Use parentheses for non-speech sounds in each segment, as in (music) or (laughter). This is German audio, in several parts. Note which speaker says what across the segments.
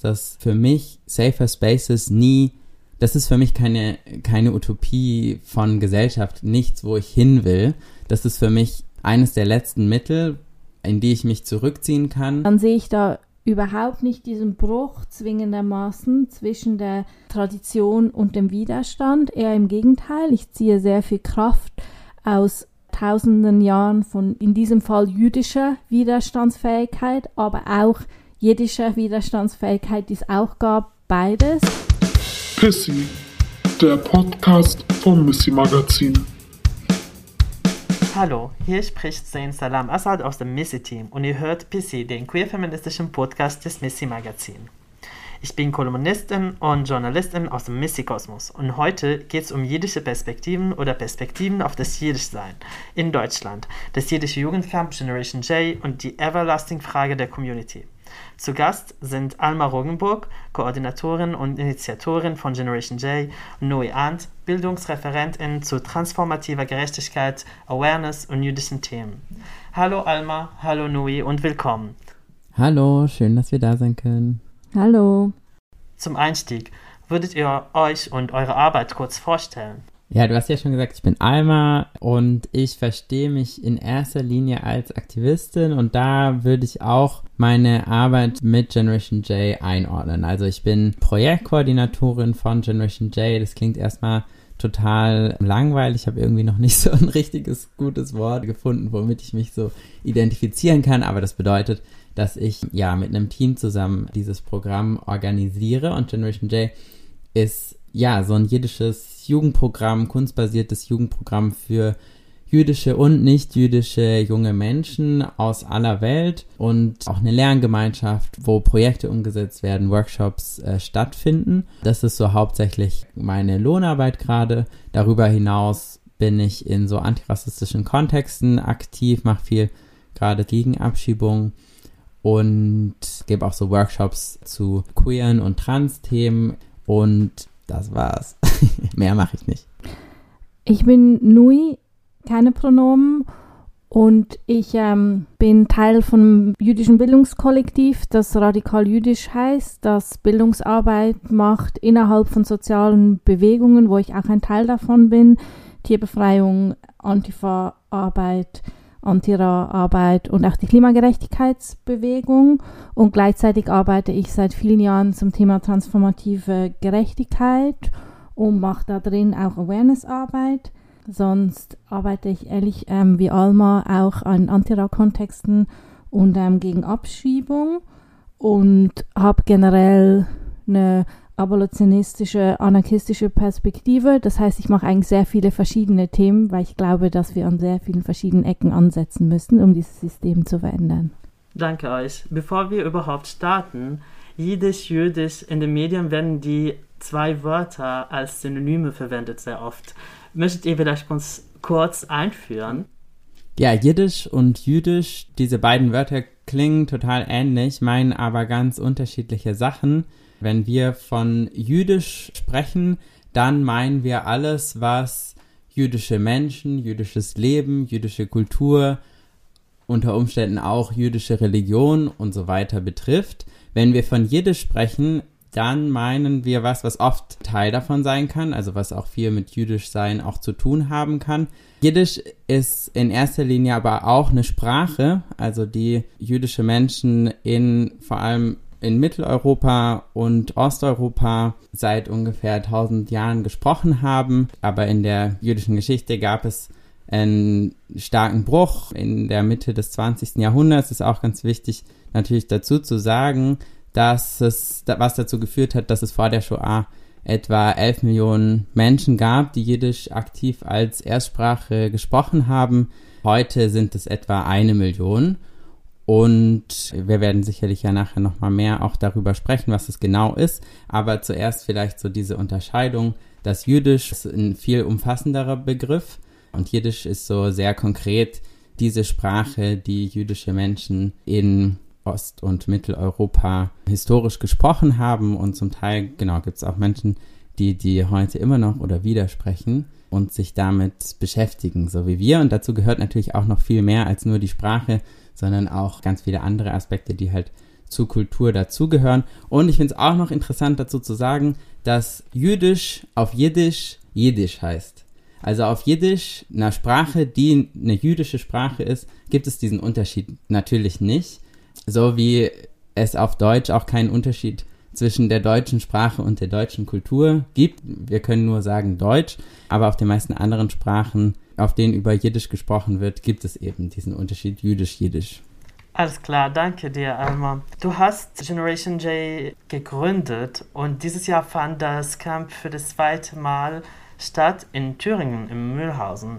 Speaker 1: dass für mich Safer Spaces nie, das ist für mich keine, keine Utopie von Gesellschaft, nichts, wo ich hin will. Das ist für mich eines der letzten Mittel, in die ich mich zurückziehen kann.
Speaker 2: Dann sehe ich da überhaupt nicht diesen Bruch zwingendermaßen zwischen der Tradition und dem Widerstand. Eher im Gegenteil, ich ziehe sehr viel Kraft aus tausenden Jahren von in diesem Fall jüdischer Widerstandsfähigkeit, aber auch jiddischer Widerstandsfähigkeit, die es auch gab, beides.
Speaker 3: Pissy, der Podcast vom Missy Magazin.
Speaker 4: Hallo, hier spricht Zain Salam Assad aus dem Missy-Team und ihr hört Pissy, den queer-feministischen Podcast des Missy Magazin. Ich bin Kolumnistin und Journalistin aus dem Missy-Kosmos und heute geht es um jiddische Perspektiven oder Perspektiven auf das Jiddischsein in Deutschland, das jiddische Jugendcamp Generation J und die Everlasting-Frage der Community. Zu Gast sind Alma Rogenburg, Koordinatorin und Initiatorin von Generation J, und Noe Arndt, Bildungsreferentin zu transformativer Gerechtigkeit, Awareness und jüdischen Themen. Hallo Alma, hallo Noe und willkommen.
Speaker 1: Hallo, schön, dass wir da sein können.
Speaker 2: Hallo.
Speaker 4: Zum Einstieg, würdet ihr euch und eure Arbeit kurz vorstellen?
Speaker 1: Ja, du hast ja schon gesagt, ich bin Alma und ich verstehe mich in erster Linie als Aktivistin und da würde ich auch meine Arbeit mit Generation J einordnen. Also ich bin Projektkoordinatorin von Generation J. Das klingt erstmal total langweilig. Ich habe irgendwie noch nicht (laughs) so ein richtiges gutes Wort gefunden, womit ich mich so identifizieren kann. Aber das bedeutet, dass ich ja mit einem Team zusammen dieses Programm organisiere und Generation J ist ja so ein jiddisches Jugendprogramm, kunstbasiertes Jugendprogramm für jüdische und nicht jüdische junge Menschen aus aller Welt und auch eine Lerngemeinschaft, wo Projekte umgesetzt werden, Workshops äh, stattfinden. Das ist so hauptsächlich meine Lohnarbeit gerade. Darüber hinaus bin ich in so antirassistischen Kontexten aktiv, mache viel gerade gegen Abschiebung und gebe auch so Workshops zu queeren und trans-Themen und das war's. (laughs) Mehr mache ich nicht.
Speaker 2: Ich bin Nui, keine Pronomen. Und ich ähm, bin Teil vom jüdischen Bildungskollektiv, das radikal jüdisch heißt, das Bildungsarbeit macht innerhalb von sozialen Bewegungen, wo ich auch ein Teil davon bin. Tierbefreiung, Antifa-Arbeit, Antira-Arbeit und auch die Klimagerechtigkeitsbewegung. Und gleichzeitig arbeite ich seit vielen Jahren zum Thema transformative Gerechtigkeit und mache da drin auch Awareness-Arbeit. Sonst arbeite ich ehrlich ähm, wie Alma auch an Antira-Kontexten und ähm, gegen Abschiebung und habe generell eine abolitionistische, anarchistische Perspektive. Das heißt, ich mache eigentlich sehr viele verschiedene Themen, weil ich glaube, dass wir an sehr vielen verschiedenen Ecken ansetzen müssen, um dieses System zu verändern.
Speaker 4: Danke euch. Bevor wir überhaupt starten, Jiddisch, Jüdisch, in den Medien werden die zwei Wörter als Synonyme verwendet sehr oft. Möchtet ihr vielleicht uns kurz einführen?
Speaker 1: Ja, Jiddisch und Jüdisch, diese beiden Wörter klingen total ähnlich, meinen aber ganz unterschiedliche Sachen. Wenn wir von jüdisch sprechen, dann meinen wir alles, was jüdische Menschen, jüdisches Leben, jüdische Kultur, unter Umständen auch jüdische Religion und so weiter betrifft. Wenn wir von Jiddisch sprechen, dann meinen wir was, was oft Teil davon sein kann, also was auch viel mit jüdisch sein auch zu tun haben kann. Jiddisch ist in erster Linie aber auch eine Sprache, also die jüdische Menschen in vor allem in Mitteleuropa und Osteuropa seit ungefähr 1000 Jahren gesprochen haben. Aber in der jüdischen Geschichte gab es einen starken Bruch in der Mitte des 20. Jahrhunderts. Ist auch ganz wichtig natürlich dazu zu sagen, dass es, was dazu geführt hat, dass es vor der Shoah etwa 11 Millionen Menschen gab, die Jiddisch aktiv als Erstsprache gesprochen haben. Heute sind es etwa eine Million. Und wir werden sicherlich ja nachher nochmal mehr auch darüber sprechen, was es genau ist. Aber zuerst vielleicht so diese Unterscheidung. Das Jüdisch ist ein viel umfassenderer Begriff und Jiddisch ist so sehr konkret diese Sprache, die jüdische Menschen in Ost- und Mitteleuropa historisch gesprochen haben und zum Teil, genau, gibt es auch Menschen, die die heute immer noch oder widersprechen und sich damit beschäftigen, so wie wir. Und dazu gehört natürlich auch noch viel mehr als nur die Sprache, sondern auch ganz viele andere Aspekte, die halt zur Kultur dazugehören. Und ich finde es auch noch interessant dazu zu sagen, dass Jüdisch auf Jiddisch Jiddisch heißt. Also auf Jiddisch, einer Sprache, die eine jüdische Sprache ist, gibt es diesen Unterschied natürlich nicht. So wie es auf Deutsch auch keinen Unterschied zwischen der deutschen Sprache und der deutschen Kultur gibt. Wir können nur sagen Deutsch, aber auf den meisten anderen Sprachen, auf denen über Jiddisch gesprochen wird, gibt es eben diesen Unterschied Jüdisch-Jiddisch.
Speaker 4: Alles klar, danke dir, Alma. Du hast Generation J gegründet und dieses Jahr fand das Camp für das zweite Mal statt in Thüringen im Mühlhausen.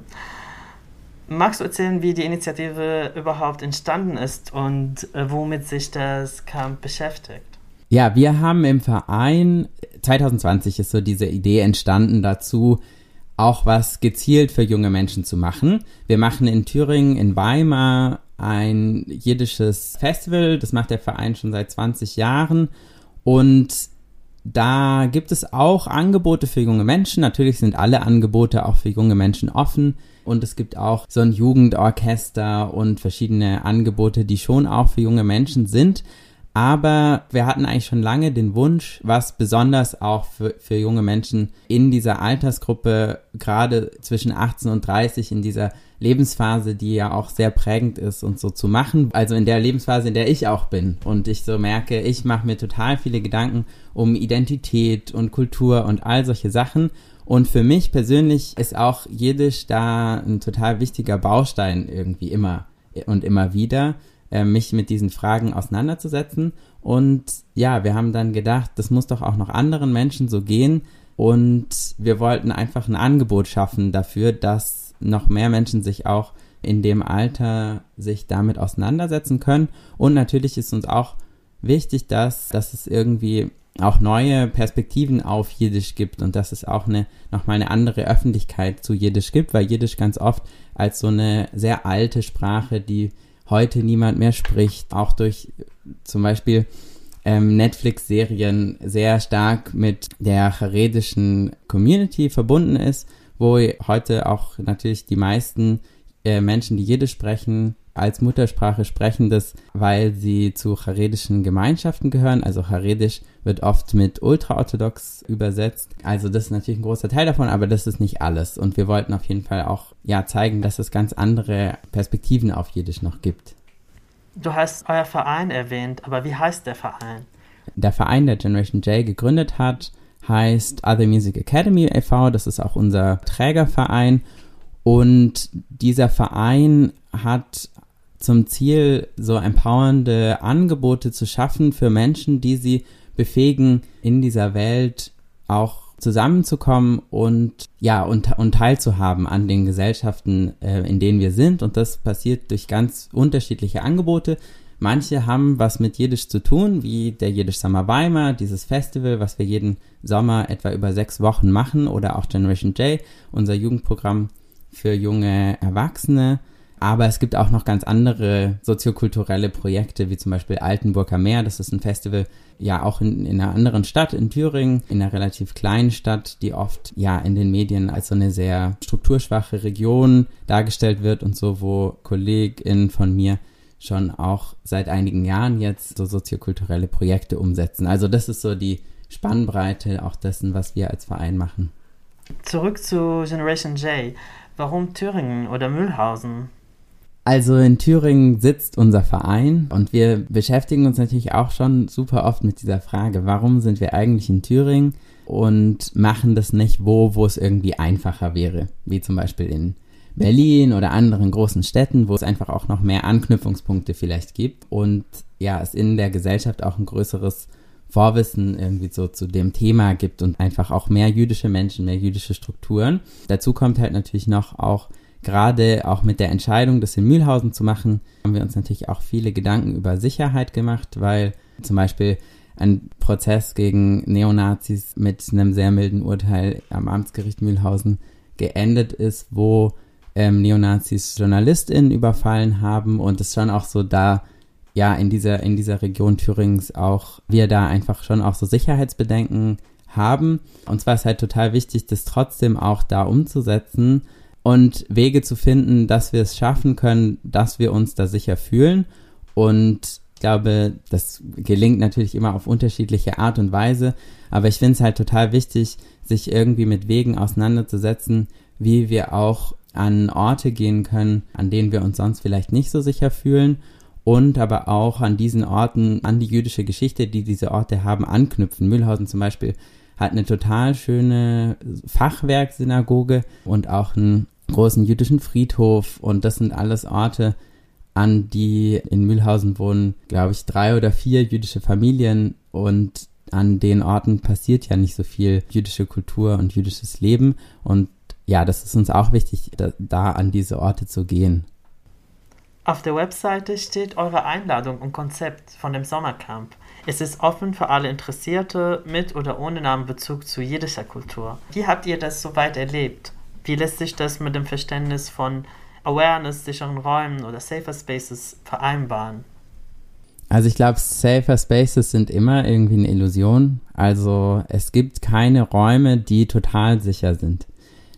Speaker 4: Magst du erzählen, wie die Initiative überhaupt entstanden ist und äh, womit sich das Camp beschäftigt?
Speaker 1: Ja, wir haben im Verein 2020 ist so diese Idee entstanden dazu, auch was gezielt für junge Menschen zu machen. Wir machen in Thüringen, in Weimar ein jiddisches Festival. Das macht der Verein schon seit 20 Jahren. Und da gibt es auch Angebote für junge Menschen. Natürlich sind alle Angebote auch für junge Menschen offen. Und es gibt auch so ein Jugendorchester und verschiedene Angebote, die schon auch für junge Menschen sind. Aber wir hatten eigentlich schon lange den Wunsch, was besonders auch für, für junge Menschen in dieser Altersgruppe, gerade zwischen 18 und 30, in dieser Lebensphase, die ja auch sehr prägend ist und so zu machen. Also in der Lebensphase, in der ich auch bin. Und ich so merke, ich mache mir total viele Gedanken um Identität und Kultur und all solche Sachen. Und für mich persönlich ist auch Jiddisch da ein total wichtiger Baustein irgendwie immer und immer wieder äh, mich mit diesen Fragen auseinanderzusetzen. Und ja, wir haben dann gedacht, das muss doch auch noch anderen Menschen so gehen. Und wir wollten einfach ein Angebot schaffen dafür, dass noch mehr Menschen sich auch in dem Alter sich damit auseinandersetzen können. Und natürlich ist uns auch wichtig, dass, dass es irgendwie auch neue Perspektiven auf Jiddisch gibt. Und dass es auch eine, nochmal eine andere Öffentlichkeit zu Jiddisch gibt, weil Jiddisch ganz oft als so eine sehr alte Sprache, die heute niemand mehr spricht, auch durch zum Beispiel ähm, Netflix-Serien sehr stark mit der charedischen Community verbunden ist, wo heute auch natürlich die meisten äh, Menschen, die Jiddisch sprechen, als Muttersprache sprechen das, weil sie zu charedischen Gemeinschaften gehören. Also Charedisch wird oft mit ultraorthodox übersetzt. Also das ist natürlich ein großer Teil davon, aber das ist nicht alles. Und wir wollten auf jeden Fall auch ja zeigen, dass es ganz andere Perspektiven auf Jiddisch noch gibt.
Speaker 4: Du hast euer Verein erwähnt, aber wie heißt der Verein?
Speaker 1: Der Verein, der Generation J gegründet hat, heißt Other Music Academy e.V. Das ist auch unser Trägerverein. Und dieser Verein hat zum Ziel, so empowernde Angebote zu schaffen für Menschen, die sie befähigen, in dieser Welt auch zusammenzukommen und ja und, und teilzuhaben an den Gesellschaften, äh, in denen wir sind. Und das passiert durch ganz unterschiedliche Angebote. Manche haben was mit Jiddisch zu tun, wie der Jiddisch Summer Weimar, dieses Festival, was wir jeden Sommer etwa über sechs Wochen machen, oder auch Generation J, unser Jugendprogramm für junge Erwachsene. Aber es gibt auch noch ganz andere soziokulturelle Projekte, wie zum Beispiel Altenburger Meer. Das ist ein Festival, ja auch in, in einer anderen Stadt, in Thüringen, in einer relativ kleinen Stadt, die oft ja in den Medien als so eine sehr strukturschwache Region dargestellt wird und so, wo KollegInnen von mir schon auch seit einigen Jahren jetzt so soziokulturelle Projekte umsetzen. Also das ist so die Spannbreite auch dessen, was wir als Verein machen.
Speaker 4: Zurück zu Generation J. Warum Thüringen oder Mühlhausen?
Speaker 1: Also in Thüringen sitzt unser Verein und wir beschäftigen uns natürlich auch schon super oft mit dieser Frage, warum sind wir eigentlich in Thüringen und machen das nicht wo, wo es irgendwie einfacher wäre, wie zum Beispiel in Berlin oder anderen großen Städten, wo es einfach auch noch mehr Anknüpfungspunkte vielleicht gibt und ja, es in der Gesellschaft auch ein größeres Vorwissen irgendwie so zu dem Thema gibt und einfach auch mehr jüdische Menschen, mehr jüdische Strukturen. Dazu kommt halt natürlich noch auch gerade auch mit der Entscheidung, das in Mühlhausen zu machen, haben wir uns natürlich auch viele Gedanken über Sicherheit gemacht, weil zum Beispiel ein Prozess gegen Neonazis mit einem sehr milden Urteil am Amtsgericht Mühlhausen geendet ist, wo ähm, Neonazis JournalistInnen überfallen haben und es schon auch so da ja in dieser, in dieser Region Thürings auch wir da einfach schon auch so Sicherheitsbedenken haben. Und zwar ist halt total wichtig, das trotzdem auch da umzusetzen und Wege zu finden, dass wir es schaffen können, dass wir uns da sicher fühlen. Und Ich glaube, das gelingt natürlich immer auf unterschiedliche Art und Weise, aber ich finde es halt total wichtig, sich irgendwie mit Wegen auseinanderzusetzen, wie wir auch an Orte gehen können, an denen wir uns sonst vielleicht nicht so sicher fühlen und aber auch an diesen Orten, an die jüdische Geschichte, die diese Orte haben, anknüpfen. Mühlhausen zum Beispiel hat eine total schöne Fachwerksynagoge und auch einen großen jüdischen Friedhof und das sind alles Orte, an die in Mühlhausen wohnen, glaube ich, drei oder vier jüdische Familien und an den Orten passiert ja nicht so viel jüdische Kultur und jüdisches Leben und ja, das ist uns auch wichtig, da, da an diese Orte zu gehen.
Speaker 4: Auf der Webseite steht eure Einladung und Konzept von dem Sommercamp. Es ist offen für alle Interessierte mit oder ohne Namenbezug zu jüdischer Kultur. Wie habt ihr das soweit erlebt? Wie lässt sich das mit dem Verständnis von Awareness, sicheren Räumen oder Safer Spaces vereinbaren?
Speaker 1: Also ich glaube, Safer Spaces sind immer irgendwie eine Illusion. Also es gibt keine Räume, die total sicher sind.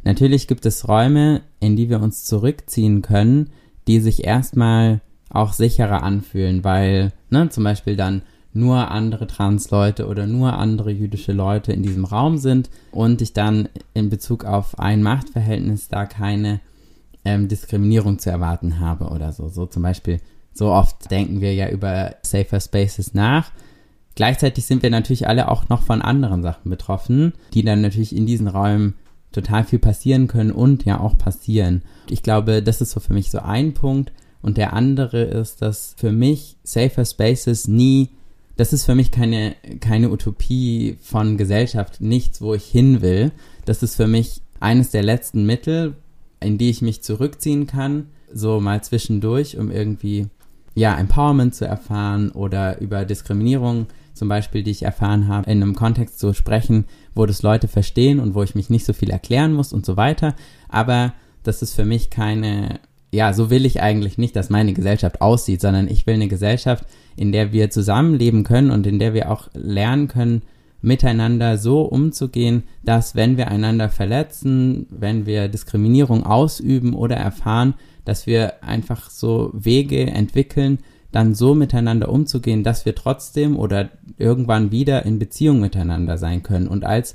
Speaker 1: Natürlich gibt es Räume, in die wir uns zurückziehen können, die sich erstmal auch sicherer anfühlen, weil ne, zum Beispiel dann nur andere Transleute oder nur andere jüdische Leute in diesem Raum sind und ich dann in Bezug auf ein Machtverhältnis da keine ähm, Diskriminierung zu erwarten habe oder so. So zum Beispiel, so oft denken wir ja über Safer Spaces nach. Gleichzeitig sind wir natürlich alle auch noch von anderen Sachen betroffen, die dann natürlich in diesen Räumen total viel passieren können und ja auch passieren. Ich glaube, das ist so für mich so ein Punkt. Und der andere ist, dass für mich Safer Spaces nie, das ist für mich keine, keine Utopie von Gesellschaft, nichts, wo ich hin will. Das ist für mich eines der letzten Mittel, in die ich mich zurückziehen kann, so mal zwischendurch, um irgendwie, ja, Empowerment zu erfahren oder über Diskriminierung zum Beispiel, die ich erfahren habe, in einem Kontext zu sprechen, wo das Leute verstehen und wo ich mich nicht so viel erklären muss und so weiter. Aber das ist für mich keine, ja, so will ich eigentlich nicht, dass meine Gesellschaft aussieht, sondern ich will eine Gesellschaft, in der wir zusammenleben können und in der wir auch lernen können, miteinander so umzugehen, dass wenn wir einander verletzen, wenn wir Diskriminierung ausüben oder erfahren, dass wir einfach so Wege entwickeln, dann so miteinander umzugehen, dass wir trotzdem oder irgendwann wieder in Beziehung miteinander sein können und als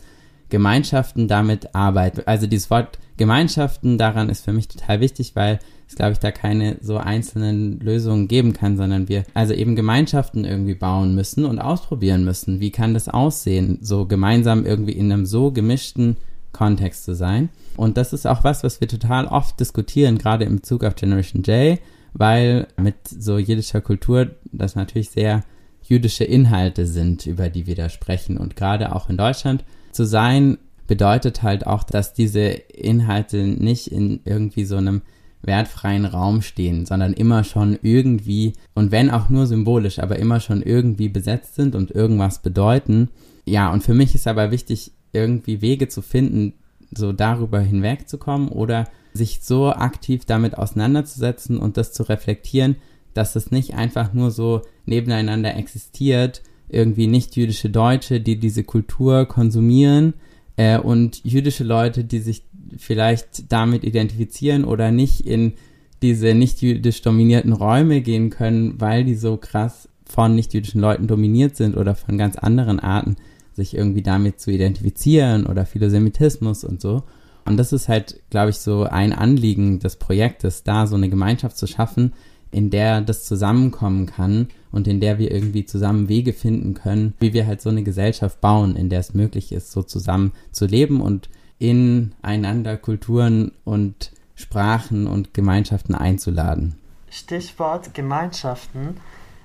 Speaker 1: Gemeinschaften damit arbeiten. Also dieses Wort Gemeinschaften daran ist für mich total wichtig, weil es, glaube ich, da keine so einzelnen Lösungen geben kann, sondern wir also eben Gemeinschaften irgendwie bauen müssen und ausprobieren müssen. Wie kann das aussehen, so gemeinsam irgendwie in einem so gemischten Kontext zu sein? Und das ist auch was, was wir total oft diskutieren, gerade im Bezug auf Generation J, weil mit so jüdischer Kultur das natürlich sehr jüdische Inhalte sind, über die wir da sprechen. Und gerade auch in Deutschland zu sein, bedeutet halt auch, dass diese Inhalte nicht in irgendwie so einem wertfreien Raum stehen, sondern immer schon irgendwie, und wenn auch nur symbolisch, aber immer schon irgendwie besetzt sind und irgendwas bedeuten. Ja, und für mich ist aber wichtig, irgendwie Wege zu finden, so darüber hinwegzukommen oder sich so aktiv damit auseinanderzusetzen und das zu reflektieren, dass es nicht einfach nur so nebeneinander existiert, irgendwie nicht-jüdische Deutsche, die diese Kultur konsumieren äh, und jüdische Leute, die sich vielleicht damit identifizieren oder nicht in diese nicht-jüdisch dominierten Räume gehen können, weil die so krass von nicht-jüdischen Leuten dominiert sind oder von ganz anderen Arten, sich irgendwie damit zu identifizieren oder Philosemitismus und so. Und das ist halt, glaube ich, so ein Anliegen des Projektes, da so eine Gemeinschaft zu schaffen, in der das zusammenkommen kann und in der wir irgendwie zusammen Wege finden können, wie wir halt so eine Gesellschaft bauen, in der es möglich ist, so zusammen zu leben und ineinander Kulturen und Sprachen und Gemeinschaften einzuladen.
Speaker 4: Stichwort Gemeinschaften.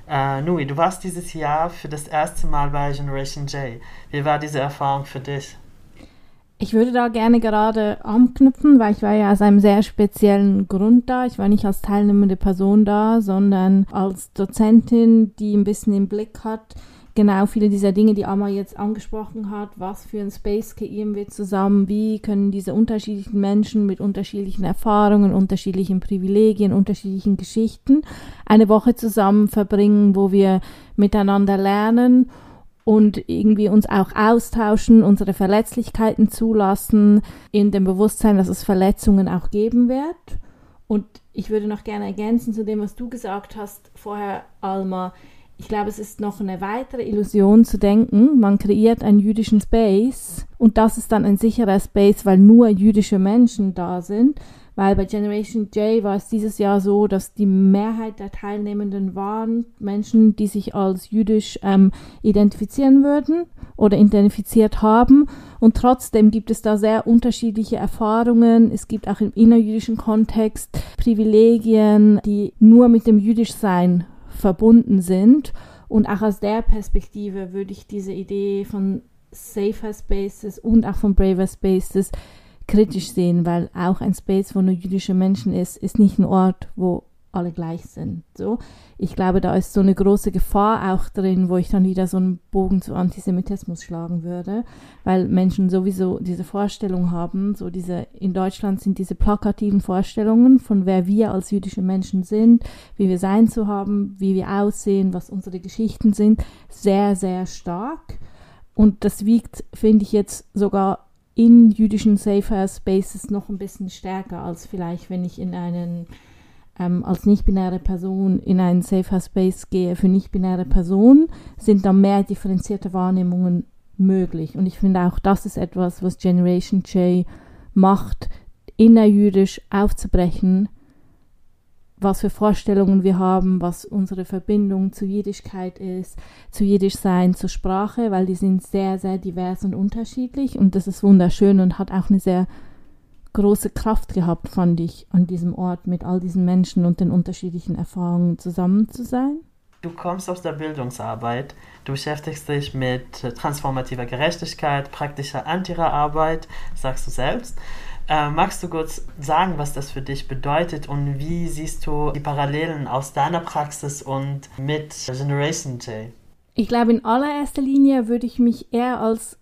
Speaker 4: Äh, Nui, du warst dieses Jahr für das erste Mal bei Generation J. Wie war diese Erfahrung für dich?
Speaker 2: Ich würde da gerne gerade anknüpfen, weil ich war ja aus einem sehr speziellen Grund da. Ich war nicht als teilnehmende Person da, sondern als Dozentin, die ein bisschen im Blick hat, genau viele dieser Dinge, die Amma jetzt angesprochen hat. Was für ein Space kreieren wir zusammen? Wie können diese unterschiedlichen Menschen mit unterschiedlichen Erfahrungen, unterschiedlichen Privilegien, unterschiedlichen Geschichten eine Woche zusammen verbringen, wo wir miteinander lernen und irgendwie uns auch austauschen, unsere Verletzlichkeiten zulassen, in dem Bewusstsein, dass es Verletzungen auch geben wird. Und ich würde noch gerne ergänzen zu dem, was du gesagt hast vorher, Alma. Ich glaube, es ist noch eine weitere Illusion zu denken, man kreiert einen jüdischen Space und das ist dann ein sicherer Space, weil nur jüdische Menschen da sind. Weil bei Generation J war es dieses Jahr so, dass die Mehrheit der Teilnehmenden waren Menschen, die sich als jüdisch ähm, identifizieren würden oder identifiziert haben. Und trotzdem gibt es da sehr unterschiedliche Erfahrungen. Es gibt auch im innerjüdischen Kontext Privilegien, die nur mit dem Jüdischsein verbunden sind. Und auch aus der Perspektive würde ich diese Idee von Safer Spaces und auch von Braver Spaces kritisch sehen, weil auch ein Space, wo nur jüdische Menschen ist, ist nicht ein Ort, wo alle gleich sind. So, ich glaube, da ist so eine große Gefahr auch drin, wo ich dann wieder so einen Bogen zu Antisemitismus schlagen würde, weil Menschen sowieso diese Vorstellung haben, so diese in Deutschland sind diese plakativen Vorstellungen von wer wir als jüdische Menschen sind, wie wir sein zu haben, wie wir aussehen, was unsere Geschichten sind, sehr sehr stark und das wiegt, finde ich jetzt sogar in jüdischen Safer Spaces noch ein bisschen stärker als vielleicht, wenn ich in einen ähm, als nicht-binäre Person in einen Safer Space gehe für nicht-binäre Personen, sind da mehr differenzierte Wahrnehmungen möglich. Und ich finde auch, das ist etwas, was Generation J macht, innerjüdisch aufzubrechen, was für Vorstellungen wir haben, was unsere Verbindung zu Jüdischkeit ist, zu Jüdischsein, zur Sprache, weil die sind sehr, sehr divers und unterschiedlich und das ist wunderschön und hat auch eine sehr große Kraft gehabt, fand ich, an diesem Ort mit all diesen Menschen und den unterschiedlichen Erfahrungen zusammen zu sein.
Speaker 4: Du kommst aus der Bildungsarbeit, du beschäftigst dich mit transformativer Gerechtigkeit, praktischer Antira-Arbeit, sagst du selbst. Äh, magst du kurz sagen, was das für dich bedeutet und wie siehst du die Parallelen aus deiner Praxis und mit Generation J?
Speaker 2: Ich glaube, in allererster Linie würde ich mich eher als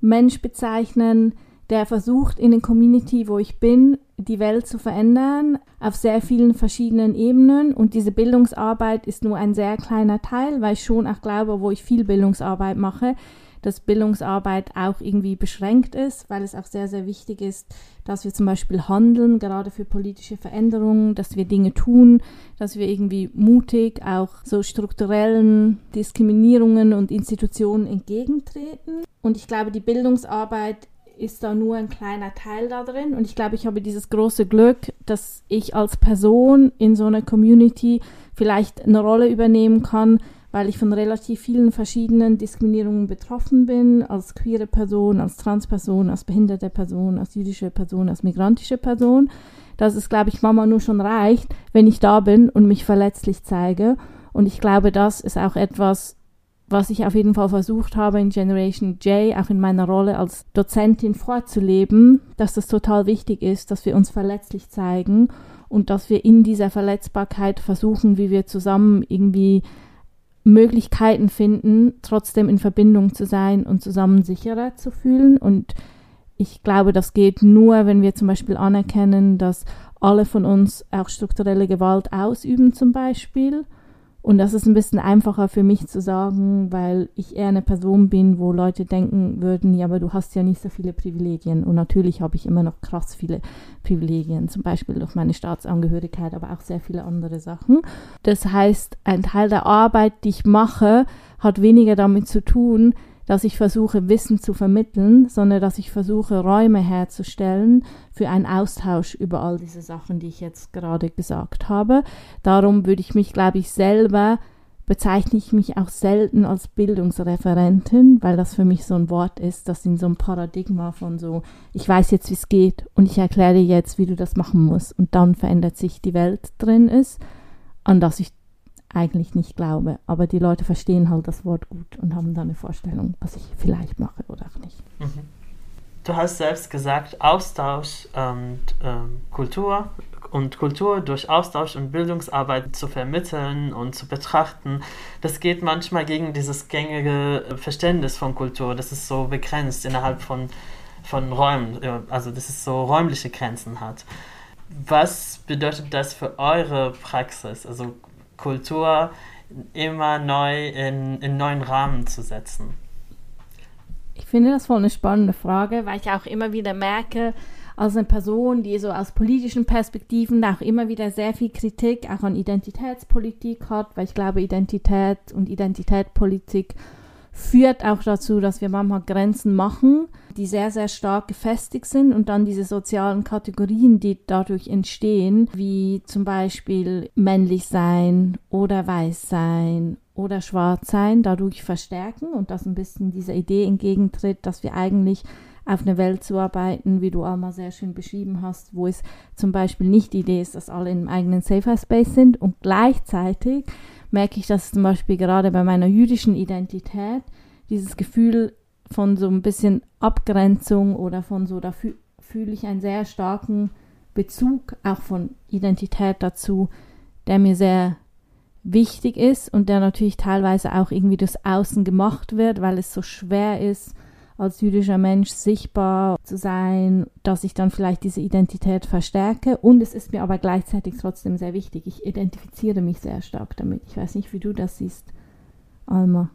Speaker 2: Mensch bezeichnen, der versucht, in der Community, wo ich bin, die Welt zu verändern, auf sehr vielen verschiedenen Ebenen. Und diese Bildungsarbeit ist nur ein sehr kleiner Teil, weil ich schon auch glaube, wo ich viel Bildungsarbeit mache, dass Bildungsarbeit auch irgendwie beschränkt ist, weil es auch sehr, sehr wichtig ist, dass wir zum Beispiel handeln, gerade für politische Veränderungen, dass wir Dinge tun, dass wir irgendwie mutig auch so strukturellen Diskriminierungen und Institutionen entgegentreten. Und ich glaube, die Bildungsarbeit ist da nur ein kleiner Teil da drin. Und ich glaube, ich habe dieses große Glück, dass ich als Person in so einer Community vielleicht eine Rolle übernehmen kann, weil ich von relativ vielen verschiedenen Diskriminierungen betroffen bin, als queere Person, als Transperson, als behinderte Person, als jüdische Person, als migrantische Person, dass es, glaube ich, Mama nur schon reicht, wenn ich da bin und mich verletzlich zeige. Und ich glaube, das ist auch etwas, was ich auf jeden Fall versucht habe in Generation J, auch in meiner Rolle als Dozentin vorzuleben, dass das total wichtig ist, dass wir uns verletzlich zeigen und dass wir in dieser Verletzbarkeit versuchen, wie wir zusammen irgendwie Möglichkeiten finden, trotzdem in Verbindung zu sein und zusammen sicherer zu fühlen. Und ich glaube, das geht nur, wenn wir zum Beispiel anerkennen, dass alle von uns auch strukturelle Gewalt ausüben zum Beispiel und das ist ein bisschen einfacher für mich zu sagen, weil ich eher eine Person bin, wo Leute denken würden, ja, aber du hast ja nicht so viele Privilegien. Und natürlich habe ich immer noch krass viele Privilegien, zum Beispiel durch meine Staatsangehörigkeit, aber auch sehr viele andere Sachen. Das heißt, ein Teil der Arbeit, die ich mache, hat weniger damit zu tun, dass ich versuche, Wissen zu vermitteln, sondern dass ich versuche, Räume herzustellen für einen Austausch über all diese Sachen, die ich jetzt gerade gesagt habe. Darum würde ich mich, glaube ich, selber bezeichne ich mich auch selten als Bildungsreferentin, weil das für mich so ein Wort ist, das in so einem Paradigma von so, ich weiß jetzt, wie es geht und ich erkläre dir jetzt, wie du das machen musst und dann verändert sich die Welt drin ist, an das ich eigentlich nicht glaube. Aber die Leute verstehen halt das Wort gut und haben dann eine Vorstellung, was ich vielleicht mache oder auch nicht. Mhm.
Speaker 4: Du hast selbst gesagt, Austausch und ähm, Kultur und Kultur durch Austausch und Bildungsarbeit zu vermitteln und zu betrachten, das geht manchmal gegen dieses gängige Verständnis von Kultur. Das ist so begrenzt innerhalb von, von Räumen, also dass es so räumliche Grenzen hat. Was bedeutet das für eure Praxis? Also Kultur immer neu in, in neuen Rahmen zu setzen?
Speaker 2: Ich finde das voll eine spannende Frage, weil ich auch immer wieder merke, als eine Person, die so aus politischen Perspektiven auch immer wieder sehr viel Kritik auch an Identitätspolitik hat, weil ich glaube, Identität und Identitätspolitik führt auch dazu, dass wir manchmal Grenzen machen, die sehr, sehr stark gefestigt sind und dann diese sozialen Kategorien, die dadurch entstehen, wie zum Beispiel männlich sein oder weiß sein oder schwarz sein, dadurch verstärken und das ein bisschen dieser Idee entgegentritt, dass wir eigentlich auf eine Welt zuarbeiten, wie du Alma sehr schön beschrieben hast, wo es zum Beispiel nicht die Idee ist, dass alle im eigenen Safer Space sind und gleichzeitig merke ich, dass zum Beispiel gerade bei meiner jüdischen Identität dieses Gefühl von so ein bisschen Abgrenzung oder von so, da fü fühle ich einen sehr starken Bezug auch von Identität dazu, der mir sehr wichtig ist und der natürlich teilweise auch irgendwie das Außen gemacht wird, weil es so schwer ist, als jüdischer Mensch sichtbar zu sein, dass ich dann vielleicht diese Identität verstärke. Und es ist mir aber gleichzeitig trotzdem sehr wichtig. Ich identifiziere mich sehr stark damit. Ich weiß nicht, wie du das siehst, Alma.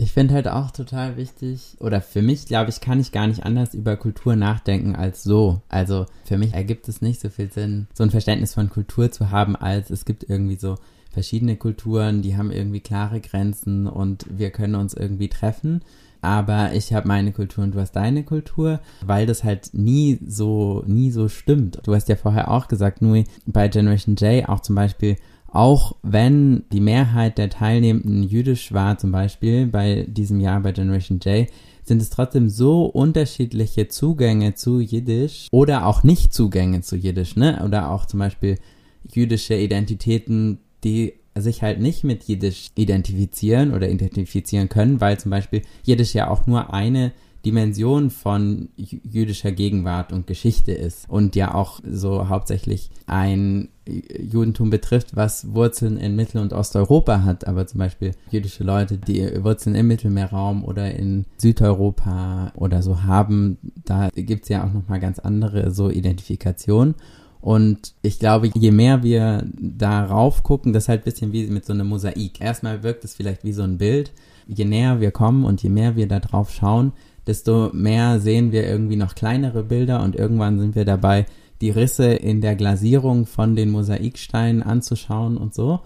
Speaker 1: Ich finde halt auch total wichtig, oder für mich, glaube ich, kann ich gar nicht anders über Kultur nachdenken als so. Also für mich ergibt es nicht so viel Sinn, so ein Verständnis von Kultur zu haben, als es gibt irgendwie so verschiedene Kulturen, die haben irgendwie klare Grenzen und wir können uns irgendwie treffen aber ich habe meine Kultur und du hast deine Kultur, weil das halt nie so, nie so stimmt. Du hast ja vorher auch gesagt, Nui, bei Generation J auch zum Beispiel, auch wenn die Mehrheit der Teilnehmenden jüdisch war, zum Beispiel bei diesem Jahr bei Generation J, sind es trotzdem so unterschiedliche Zugänge zu Jiddisch oder auch nicht Zugänge zu Jiddisch, ne? Oder auch zum Beispiel jüdische Identitäten, die sich halt nicht mit Jiddisch identifizieren oder identifizieren können, weil zum Beispiel Jiddisch ja auch nur eine Dimension von jüdischer Gegenwart und Geschichte ist und ja auch so hauptsächlich ein Judentum betrifft, was Wurzeln in Mittel- und Osteuropa hat, aber zum Beispiel jüdische Leute, die Wurzeln im Mittelmeerraum oder in Südeuropa oder so haben, da gibt's ja auch nochmal ganz andere so Identifikationen. Und ich glaube, je mehr wir darauf gucken, das ist halt ein bisschen wie mit so einem Mosaik. Erstmal wirkt es vielleicht wie so ein Bild. Je näher wir kommen und je mehr wir da drauf schauen, desto mehr sehen wir irgendwie noch kleinere Bilder und irgendwann sind wir dabei, die Risse in der Glasierung von den Mosaiksteinen anzuschauen und so.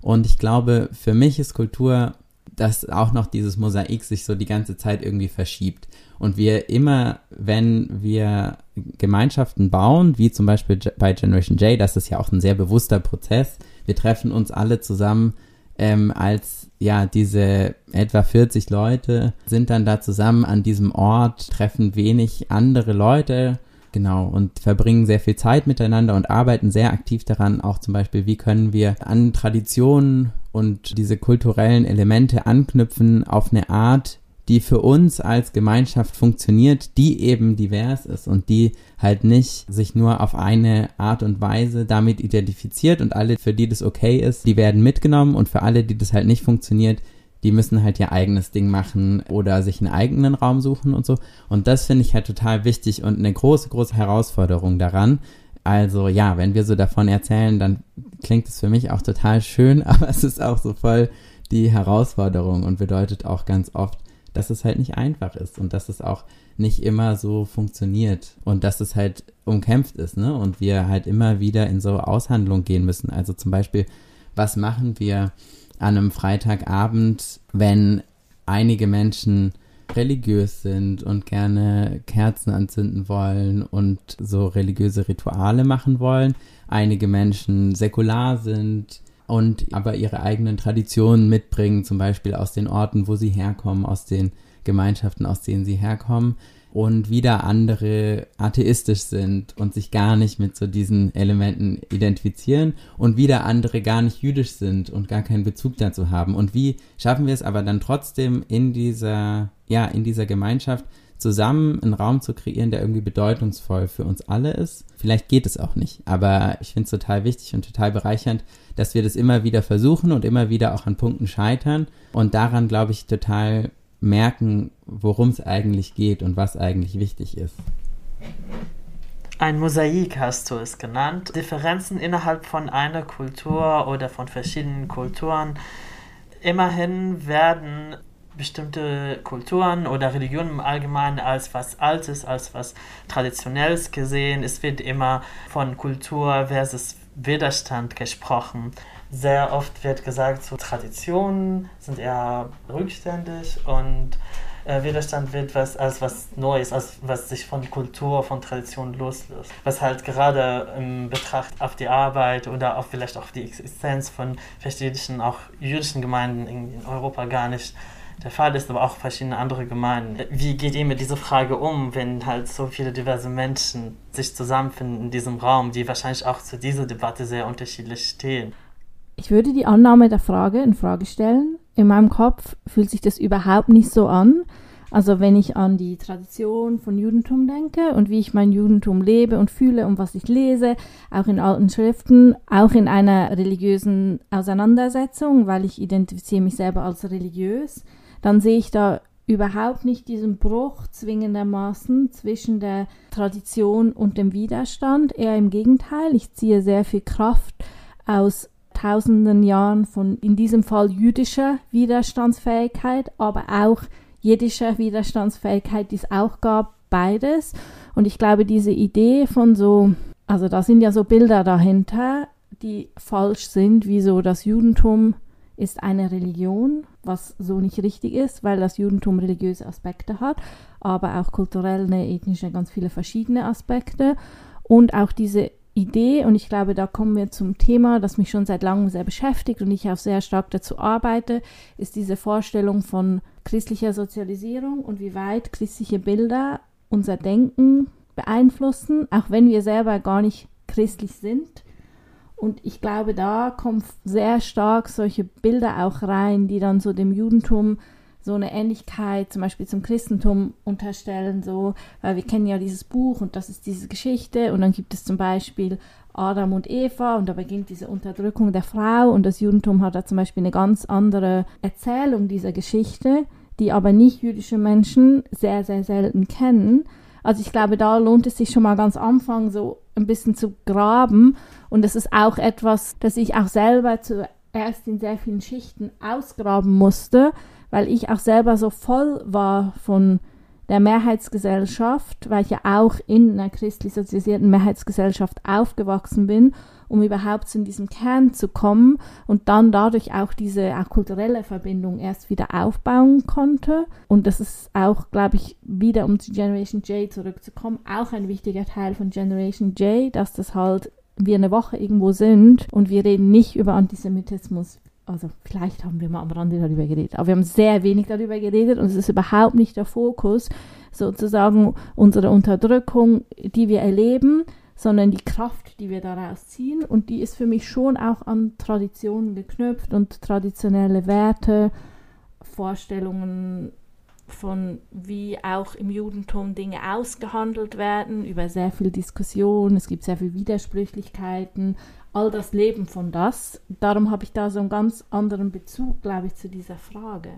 Speaker 1: Und ich glaube, für mich ist Kultur, dass auch noch dieses Mosaik sich so die ganze Zeit irgendwie verschiebt. Und wir immer, wenn wir Gemeinschaften bauen, wie zum Beispiel bei Generation J, das ist ja auch ein sehr bewusster Prozess. Wir treffen uns alle zusammen ähm, als ja diese etwa 40 Leute sind dann da zusammen an diesem Ort, treffen wenig andere Leute, genau, und verbringen sehr viel Zeit miteinander und arbeiten sehr aktiv daran, auch zum Beispiel, wie können wir an Traditionen und diese kulturellen Elemente anknüpfen auf eine Art, die für uns als Gemeinschaft funktioniert, die eben divers ist und die halt nicht sich nur auf eine Art und Weise damit identifiziert und alle, für die das okay ist, die werden mitgenommen und für alle, die das halt nicht funktioniert, die müssen halt ihr eigenes Ding machen oder sich einen eigenen Raum suchen und so. Und das finde ich halt total wichtig und eine große, große Herausforderung daran. Also ja, wenn wir so davon erzählen, dann klingt es für mich auch total schön, (laughs) aber es ist auch so voll die Herausforderung und bedeutet auch ganz oft, dass es halt nicht einfach ist und dass es auch nicht immer so funktioniert und dass es halt umkämpft ist, ne? Und wir halt immer wieder in so Aushandlung gehen müssen. Also zum Beispiel, was machen wir an einem Freitagabend, wenn einige Menschen religiös sind und gerne Kerzen anzünden wollen und so religiöse Rituale machen wollen. Einige Menschen säkular sind, und aber ihre eigenen Traditionen mitbringen, zum Beispiel aus den Orten, wo sie herkommen, aus den Gemeinschaften, aus denen sie herkommen und wieder andere atheistisch sind und sich gar nicht mit so diesen Elementen identifizieren und wieder andere gar nicht jüdisch sind und gar keinen Bezug dazu haben. Und wie schaffen wir es aber dann trotzdem in dieser, ja, in dieser Gemeinschaft zusammen einen Raum zu kreieren, der irgendwie bedeutungsvoll für uns alle ist. Vielleicht geht es auch nicht, aber ich finde es total wichtig und total bereichernd, dass wir das immer wieder versuchen und immer wieder auch an Punkten scheitern und daran, glaube ich, total merken, worum es eigentlich geht und was eigentlich wichtig ist.
Speaker 4: Ein Mosaik hast du es genannt. Differenzen innerhalb von einer Kultur oder von verschiedenen Kulturen. Immerhin werden bestimmte Kulturen oder Religionen im Allgemeinen als was Altes, als was Traditionelles gesehen. Es wird immer von Kultur versus Widerstand gesprochen. Sehr oft wird gesagt, so Traditionen sind eher rückständig und äh, Widerstand wird was als was Neues, als was sich von Kultur, von Tradition loslöst. Was halt gerade im Betracht auf die Arbeit oder auch vielleicht auf die Existenz von verschiedenen, auch jüdischen Gemeinden in, in Europa gar nicht der Fall ist, aber auch verschiedene andere Gemeinden. Wie geht ihr mit dieser Frage um, wenn halt so viele diverse Menschen sich zusammenfinden in diesem Raum, die wahrscheinlich auch zu dieser Debatte sehr unterschiedlich stehen?
Speaker 2: Ich würde die Annahme der Frage in Frage stellen in meinem Kopf fühlt sich das überhaupt nicht so an. Also wenn ich an die Tradition von Judentum denke und wie ich mein Judentum lebe und fühle und was ich lese, auch in alten Schriften, auch in einer religiösen Auseinandersetzung, weil ich identifiziere mich selber als religiös, dann sehe ich da überhaupt nicht diesen Bruch zwingendermaßen zwischen der Tradition und dem Widerstand. Eher im Gegenteil, ich ziehe sehr viel Kraft aus tausenden Jahren von in diesem Fall jüdischer Widerstandsfähigkeit, aber auch jiddischer Widerstandsfähigkeit, die es auch gab, beides. Und ich glaube, diese Idee von so, also da sind ja so Bilder dahinter, die falsch sind, wie so das Judentum ist eine Religion, was so nicht richtig ist, weil das Judentum religiöse Aspekte hat, aber auch kulturelle, ethnische, ganz viele verschiedene Aspekte. Und auch diese Idee und ich glaube, da kommen wir zum Thema, das mich schon seit langem sehr beschäftigt und ich auch sehr stark dazu arbeite, ist diese Vorstellung von christlicher Sozialisierung und wie weit christliche Bilder unser Denken beeinflussen, auch wenn wir selber gar nicht christlich sind. Und ich glaube, da kommen sehr stark solche Bilder auch rein, die dann so dem Judentum so eine Ähnlichkeit zum Beispiel zum Christentum unterstellen, so, weil wir kennen ja dieses Buch und das ist diese Geschichte und dann gibt es zum Beispiel Adam und Eva und da beginnt diese Unterdrückung der Frau und das Judentum hat da zum Beispiel eine ganz andere Erzählung dieser Geschichte, die aber nicht jüdische Menschen sehr, sehr selten kennen. Also ich glaube, da lohnt es sich schon mal ganz Anfang so ein bisschen zu graben und das ist auch etwas, das ich auch selber zuerst in sehr vielen Schichten ausgraben musste, weil ich auch selber so voll war von der Mehrheitsgesellschaft, weil ich ja auch in einer christlich sozialisierten Mehrheitsgesellschaft aufgewachsen bin, um überhaupt in diesem Kern zu kommen und dann dadurch auch diese auch kulturelle Verbindung erst wieder aufbauen konnte. Und das ist auch, glaube ich, wieder um zu Generation J zurückzukommen, auch ein wichtiger Teil von Generation J, dass das halt wir eine Woche irgendwo sind und wir reden nicht über Antisemitismus also vielleicht haben wir mal am Rande darüber geredet, aber wir haben sehr wenig darüber geredet und es ist überhaupt nicht der Fokus, sozusagen unsere Unterdrückung, die wir erleben, sondern die Kraft, die wir daraus ziehen. Und die ist für mich schon auch an Traditionen geknüpft und traditionelle Werte, Vorstellungen von wie auch im Judentum Dinge ausgehandelt werden, über sehr viel Diskussion, es gibt sehr viel Widersprüchlichkeiten, all das Leben von das. Darum habe ich da so einen ganz anderen Bezug, glaube ich, zu dieser Frage.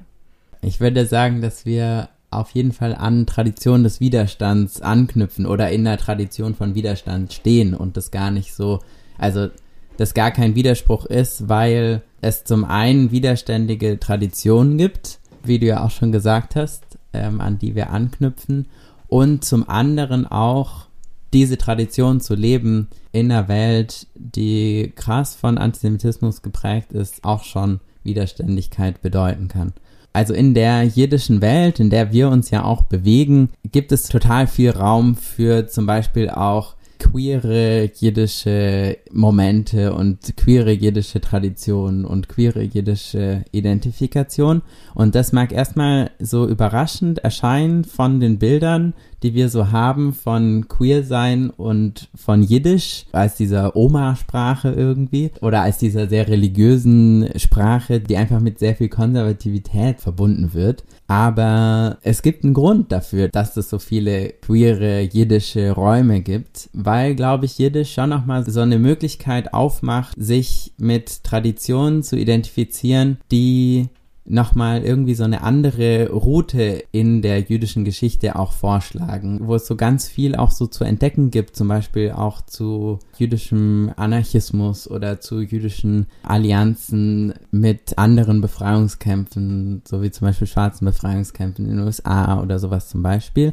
Speaker 1: Ich würde sagen, dass wir auf jeden Fall an Tradition des Widerstands anknüpfen oder in der Tradition von Widerstand stehen und das gar nicht so, also das gar kein Widerspruch ist, weil es zum einen widerständige Traditionen gibt, wie du ja auch schon gesagt hast, ähm, an die wir anknüpfen und zum anderen auch diese Tradition zu leben in einer Welt, die krass von Antisemitismus geprägt ist, auch schon Widerständigkeit bedeuten kann. Also in der jiddischen Welt, in der wir uns ja auch bewegen, gibt es total viel Raum für zum Beispiel auch queere jiddische Momente und queere jiddische Traditionen und queere jiddische Identifikation. Und das mag erstmal so überraschend erscheinen von den Bildern, die wir so haben von Queer sein und von Jiddisch als dieser Oma-Sprache irgendwie oder als dieser sehr religiösen Sprache, die einfach mit sehr viel Konservativität verbunden wird. Aber es gibt einen Grund dafür, dass es so viele queere jiddische Räume gibt, weil, glaube ich, Jiddisch schon nochmal so eine Möglichkeit aufmacht, sich mit Traditionen zu identifizieren, die nochmal irgendwie so eine andere Route in der jüdischen Geschichte auch vorschlagen, wo es so ganz viel auch so zu entdecken gibt, zum Beispiel auch zu jüdischem Anarchismus oder zu jüdischen Allianzen mit anderen Befreiungskämpfen, so wie zum Beispiel schwarzen Befreiungskämpfen in den USA oder sowas zum Beispiel.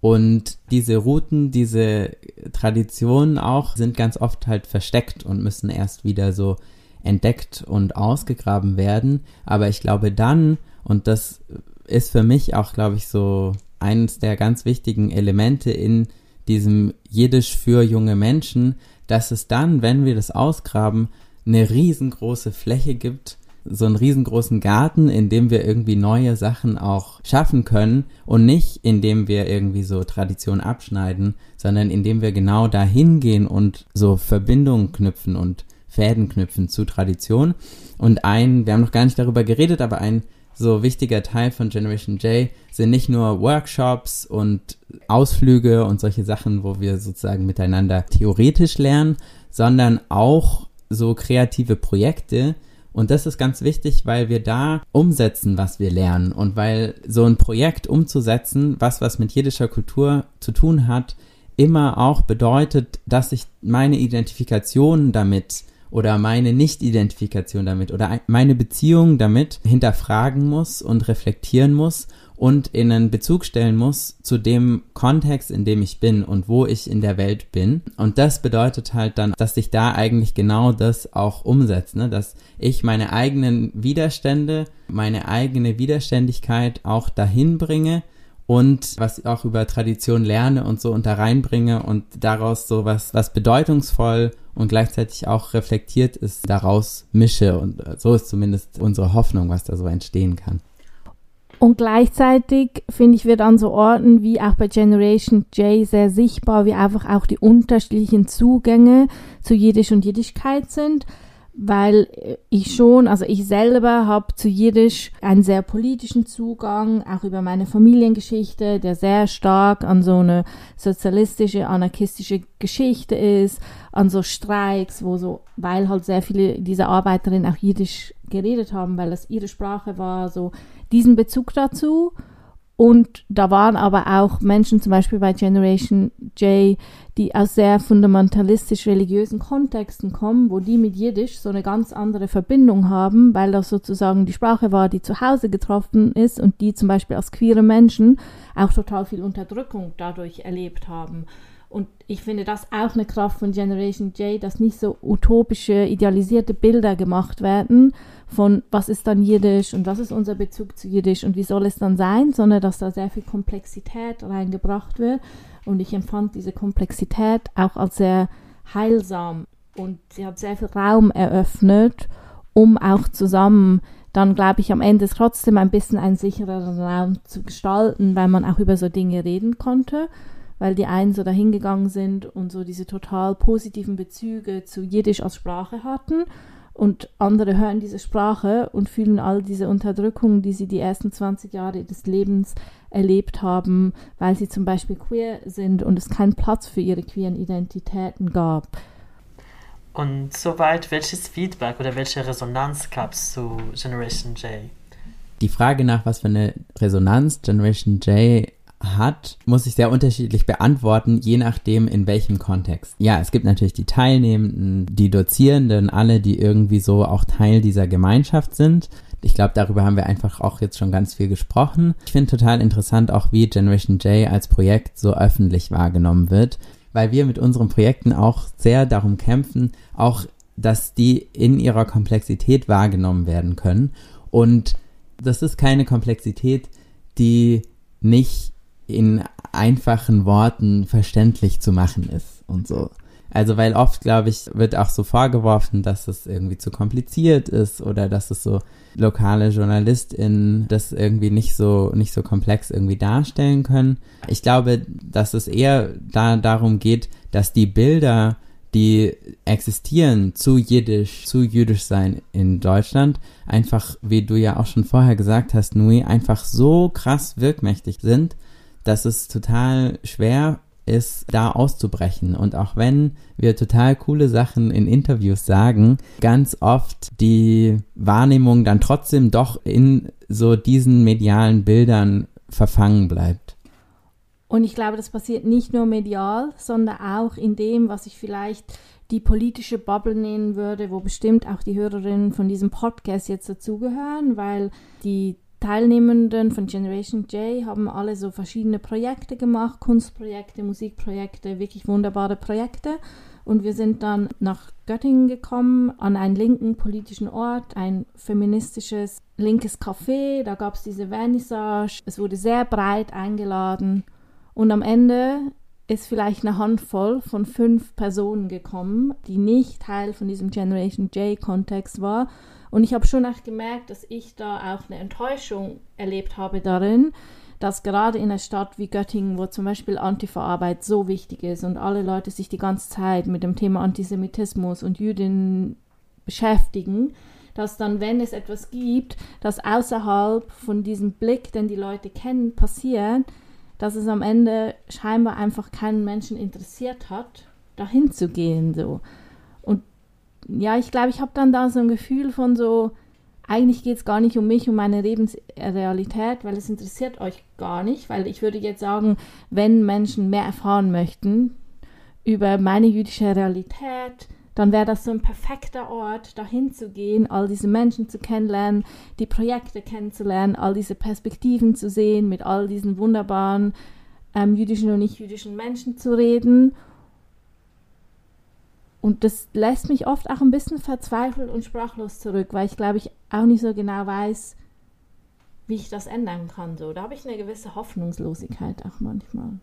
Speaker 1: Und diese Routen, diese Traditionen auch sind ganz oft halt versteckt und müssen erst wieder so entdeckt und ausgegraben werden. Aber ich glaube dann, und das ist für mich auch, glaube ich, so eines der ganz wichtigen Elemente in diesem Jiddisch für junge Menschen, dass es dann, wenn wir das ausgraben, eine riesengroße Fläche gibt, so einen riesengroßen Garten, in dem wir irgendwie neue Sachen auch schaffen können und nicht indem wir irgendwie so Tradition abschneiden, sondern indem wir genau dahin gehen und so Verbindungen knüpfen und Fäden knüpfen zu Tradition. Und ein, wir haben noch gar nicht darüber geredet, aber ein so wichtiger Teil von Generation J sind nicht nur Workshops und Ausflüge und solche Sachen, wo wir sozusagen miteinander theoretisch lernen, sondern auch so kreative Projekte. Und das ist ganz wichtig, weil wir da umsetzen, was wir lernen. Und weil so ein Projekt umzusetzen, was was mit jiddischer Kultur zu tun hat, immer auch bedeutet, dass ich meine Identifikation damit oder meine Nicht-Identifikation damit oder meine Beziehung damit hinterfragen muss und reflektieren muss und in einen Bezug stellen muss zu dem Kontext, in dem ich bin und wo ich in der Welt bin. Und das bedeutet halt dann, dass sich da eigentlich genau das auch umsetzt, ne? dass ich meine eigenen Widerstände, meine eigene Widerständigkeit auch dahin bringe und was ich auch über Tradition lerne und so und da reinbringe und daraus so was, was bedeutungsvoll und gleichzeitig auch reflektiert ist, daraus mische und so ist zumindest unsere Hoffnung, was da so entstehen kann.
Speaker 2: Und gleichzeitig finde ich, wird an so Orten wie auch bei Generation J sehr sichtbar, wie einfach auch die unterschiedlichen Zugänge zu Jiddisch und Jiddischkeit sind weil ich schon, also ich selber habe zu Jiddisch einen sehr politischen Zugang, auch über meine Familiengeschichte, der sehr stark an so eine sozialistische, anarchistische Geschichte ist, an so Streiks, wo so, weil halt sehr viele dieser Arbeiterinnen auch Jiddisch geredet haben, weil das ihre Sprache war, so diesen Bezug dazu. Und da waren aber auch Menschen, zum Beispiel bei Generation J, die aus sehr fundamentalistisch religiösen Kontexten kommen, wo die mit Jiddisch so eine ganz andere Verbindung haben, weil das sozusagen die Sprache war, die zu Hause getroffen ist und die zum Beispiel als queere Menschen auch total viel Unterdrückung dadurch erlebt haben. Und ich finde das auch eine Kraft von Generation J, dass nicht so utopische, idealisierte Bilder gemacht werden von was ist dann Jiddisch und was ist unser Bezug zu Jiddisch und wie soll es dann sein, sondern dass da sehr viel Komplexität reingebracht wird. Und ich empfand diese Komplexität auch als sehr heilsam und sie hat sehr viel Raum eröffnet, um auch zusammen dann glaube ich am Ende trotzdem ein bisschen einen sichereren Raum zu gestalten, weil man auch über so Dinge reden konnte weil die einen so dahingegangen sind und so diese total positiven Bezüge zu Jiddisch als Sprache hatten und andere hören diese Sprache und fühlen all diese Unterdrückung, die sie die ersten 20 Jahre des Lebens erlebt haben, weil sie zum Beispiel queer sind und es keinen Platz für ihre queeren Identitäten gab.
Speaker 4: Und soweit, welches Feedback oder welche Resonanz gab es zu Generation J?
Speaker 1: Die Frage nach, was für eine Resonanz Generation J hat, muss ich sehr unterschiedlich beantworten, je nachdem in welchem Kontext. Ja, es gibt natürlich die Teilnehmenden, die Dozierenden, alle, die irgendwie so auch Teil dieser Gemeinschaft sind. Ich glaube, darüber haben wir einfach auch jetzt schon ganz viel gesprochen. Ich finde total interessant auch, wie Generation J als Projekt so öffentlich wahrgenommen wird, weil wir mit unseren Projekten auch sehr darum kämpfen, auch, dass die in ihrer Komplexität wahrgenommen werden können. Und das ist keine Komplexität, die nicht in einfachen Worten verständlich zu machen ist und so. Also weil oft, glaube ich, wird auch so vorgeworfen, dass es irgendwie zu kompliziert ist oder dass es so lokale JournalistInnen das irgendwie nicht so, nicht so komplex irgendwie darstellen können. Ich glaube, dass es eher da darum geht, dass die Bilder, die existieren zu Jiddisch, zu Jüdisch sein in Deutschland, einfach, wie du ja auch schon vorher gesagt hast, Nui, einfach so krass wirkmächtig sind, dass es total schwer ist, da auszubrechen. Und auch wenn wir total coole Sachen in Interviews sagen, ganz oft die Wahrnehmung dann trotzdem doch in so diesen medialen Bildern verfangen bleibt.
Speaker 2: Und ich glaube, das passiert nicht nur medial, sondern auch in dem, was ich vielleicht die politische Bubble nennen würde, wo bestimmt auch die Hörerinnen von diesem Podcast jetzt dazugehören, weil die Teilnehmenden von Generation J haben alle so verschiedene Projekte gemacht, Kunstprojekte, Musikprojekte, wirklich wunderbare Projekte. Und wir sind dann nach Göttingen gekommen, an einen linken politischen Ort, ein feministisches linkes Café. Da gab es diese Vernissage. Es wurde sehr breit eingeladen. Und am Ende ist vielleicht eine Handvoll von fünf Personen gekommen, die nicht Teil von diesem Generation J-Kontext war. Und ich habe schon auch gemerkt, dass ich da auch eine Enttäuschung erlebt habe darin, dass gerade in einer Stadt wie Göttingen, wo zum Beispiel Antifa-Arbeit so wichtig ist und alle Leute sich die ganze Zeit mit dem Thema Antisemitismus und Jüdinnen beschäftigen, dass dann, wenn es etwas gibt, das außerhalb von diesem Blick, den die Leute kennen, passiert, dass es am Ende scheinbar einfach keinen Menschen interessiert hat, dahin zu gehen. So. Ja, ich glaube, ich habe dann da so ein Gefühl von so, eigentlich geht es gar nicht um mich, um meine Lebensrealität, weil es interessiert euch gar nicht, weil ich würde jetzt sagen, wenn Menschen mehr erfahren möchten über meine jüdische Realität, dann wäre das so ein perfekter Ort, dahin zu gehen, all diese Menschen zu kennenlernen, die Projekte kennenzulernen, all diese Perspektiven zu sehen, mit all diesen wunderbaren ähm, jüdischen und nicht-jüdischen Menschen zu reden. Und das lässt mich oft auch ein bisschen verzweifelt und sprachlos zurück, weil ich glaube, ich auch nicht so genau weiß, wie ich das ändern kann. So, da habe ich eine gewisse Hoffnungslosigkeit auch manchmal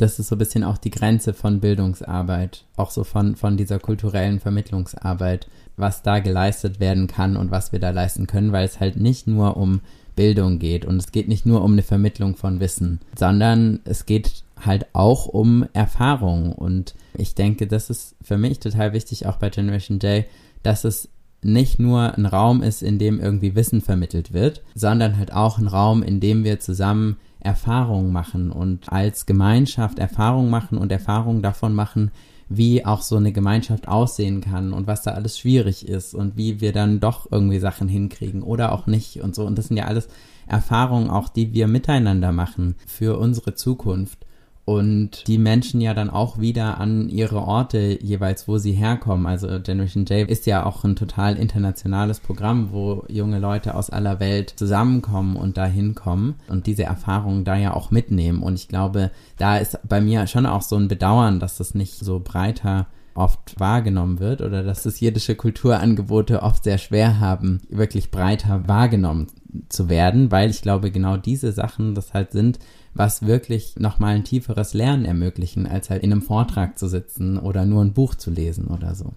Speaker 1: das ist so ein bisschen auch die Grenze von Bildungsarbeit, auch so von, von dieser kulturellen Vermittlungsarbeit, was da geleistet werden kann und was wir da leisten können, weil es halt nicht nur um Bildung geht und es geht nicht nur um eine Vermittlung von Wissen, sondern es geht halt auch um Erfahrung und ich denke, das ist für mich total wichtig, auch bei Generation J, dass es nicht nur ein Raum ist, in dem irgendwie Wissen vermittelt wird, sondern halt auch ein Raum, in dem wir zusammen Erfahrungen machen und als Gemeinschaft Erfahrungen machen und Erfahrungen davon machen, wie auch so eine Gemeinschaft aussehen kann und was da alles schwierig ist und wie wir dann doch irgendwie Sachen hinkriegen oder auch nicht und so. Und das sind ja alles Erfahrungen auch, die wir miteinander machen für unsere Zukunft und die Menschen ja dann auch wieder an ihre Orte jeweils, wo sie herkommen. Also Generation J ist ja auch ein total internationales Programm, wo junge Leute aus aller Welt zusammenkommen und da hinkommen und diese Erfahrungen da ja auch mitnehmen. Und ich glaube, da ist bei mir schon auch so ein Bedauern, dass das nicht so breiter oft wahrgenommen wird oder dass es jiddische Kulturangebote oft sehr schwer haben, wirklich breiter wahrgenommen zu werden, weil ich glaube, genau diese Sachen das halt sind, was wirklich nochmal ein tieferes Lernen ermöglichen, als halt in einem Vortrag zu sitzen oder nur ein Buch zu lesen oder so.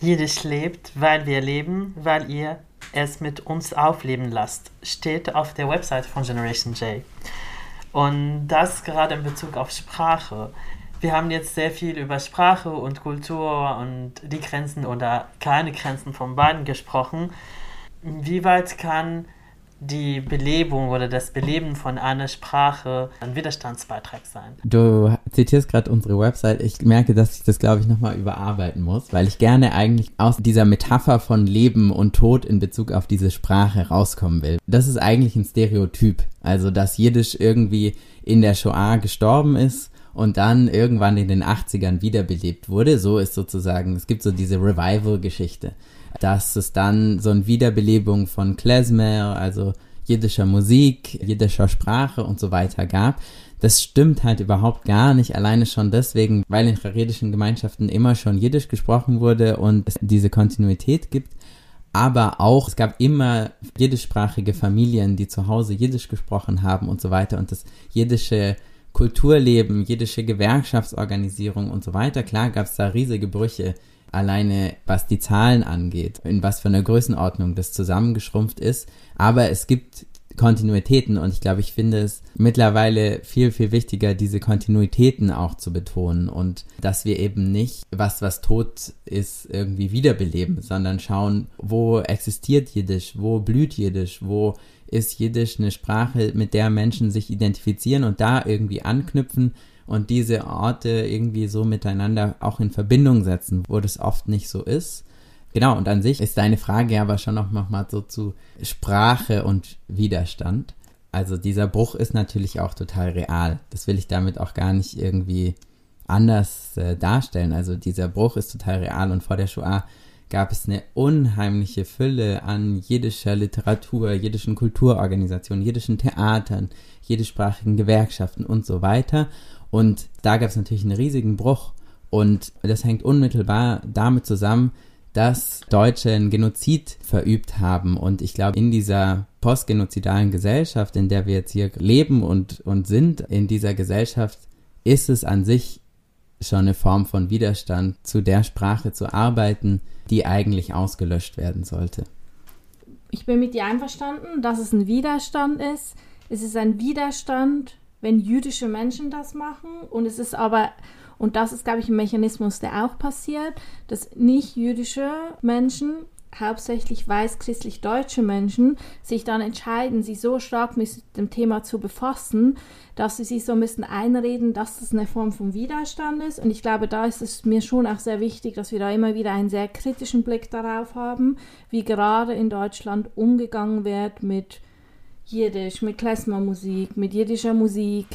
Speaker 4: Jiddisch lebt, weil wir leben, weil ihr es mit uns aufleben lasst, steht auf der Website von Generation J. Und das gerade in Bezug auf Sprache. Wir haben jetzt sehr viel über Sprache und Kultur und die Grenzen oder keine Grenzen von beiden gesprochen. Wie weit kann die Belebung oder das Beleben von einer Sprache ein Widerstandsbeitrag sein.
Speaker 1: Du zitierst gerade unsere Website. Ich merke, dass ich das, glaube ich, nochmal überarbeiten muss, weil ich gerne eigentlich aus dieser Metapher von Leben und Tod in Bezug auf diese Sprache rauskommen will. Das ist eigentlich ein Stereotyp. Also, dass Jiddisch irgendwie in der Shoah gestorben ist und dann irgendwann in den 80ern wiederbelebt wurde. So ist sozusagen, es gibt so diese Revival-Geschichte dass es dann so eine Wiederbelebung von Klezmer, also jiddischer Musik, jiddischer Sprache und so weiter gab. Das stimmt halt überhaupt gar nicht, alleine schon deswegen, weil in charedischen Gemeinschaften immer schon Jiddisch gesprochen wurde und es diese Kontinuität gibt. Aber auch, es gab immer jiddischsprachige Familien, die zu Hause Jiddisch gesprochen haben und so weiter. Und das jiddische Kulturleben, jiddische Gewerkschaftsorganisierung und so weiter, klar gab es da riesige Brüche alleine was die Zahlen angeht, in was für einer Größenordnung das zusammengeschrumpft ist. Aber es gibt Kontinuitäten und ich glaube, ich finde es mittlerweile viel, viel wichtiger, diese Kontinuitäten auch zu betonen und dass wir eben nicht was, was tot ist, irgendwie wiederbeleben, sondern schauen, wo existiert Jiddisch, wo blüht Jiddisch, wo ist Jiddisch eine Sprache, mit der Menschen sich identifizieren und da irgendwie anknüpfen und diese Orte irgendwie so miteinander auch in Verbindung setzen, wo das oft nicht so ist. Genau, und an sich ist deine Frage aber schon noch mal so zu Sprache und Widerstand. Also dieser Bruch ist natürlich auch total real. Das will ich damit auch gar nicht irgendwie anders äh, darstellen. Also dieser Bruch ist total real und vor der Shoah gab es eine unheimliche Fülle an jiddischer Literatur, jiddischen Kulturorganisationen, jiddischen Theatern, jiddischsprachigen Gewerkschaften und so weiter. Und da gab es natürlich einen riesigen Bruch. Und das hängt unmittelbar damit zusammen, dass Deutsche einen Genozid verübt haben. Und ich glaube, in dieser postgenozidalen Gesellschaft, in der wir jetzt hier leben und, und sind, in dieser Gesellschaft ist es an sich schon eine Form von Widerstand, zu der Sprache zu arbeiten, die eigentlich ausgelöscht werden sollte.
Speaker 2: Ich bin mit dir einverstanden, dass es ein Widerstand ist. Es ist ein Widerstand, wenn jüdische Menschen das machen. Und es ist aber, und das ist, glaube ich, ein Mechanismus, der auch passiert, dass nicht jüdische Menschen hauptsächlich weiß-christlich-deutsche Menschen sich dann entscheiden, sich so stark mit dem Thema zu befassen, dass sie sich so ein einreden, dass das eine Form von Widerstand ist. Und ich glaube, da ist es mir schon auch sehr wichtig, dass wir da immer wieder einen sehr kritischen Blick darauf haben, wie gerade in Deutschland umgegangen wird mit Jiddisch, mit Klezmermusik, mit jiddischer Musik,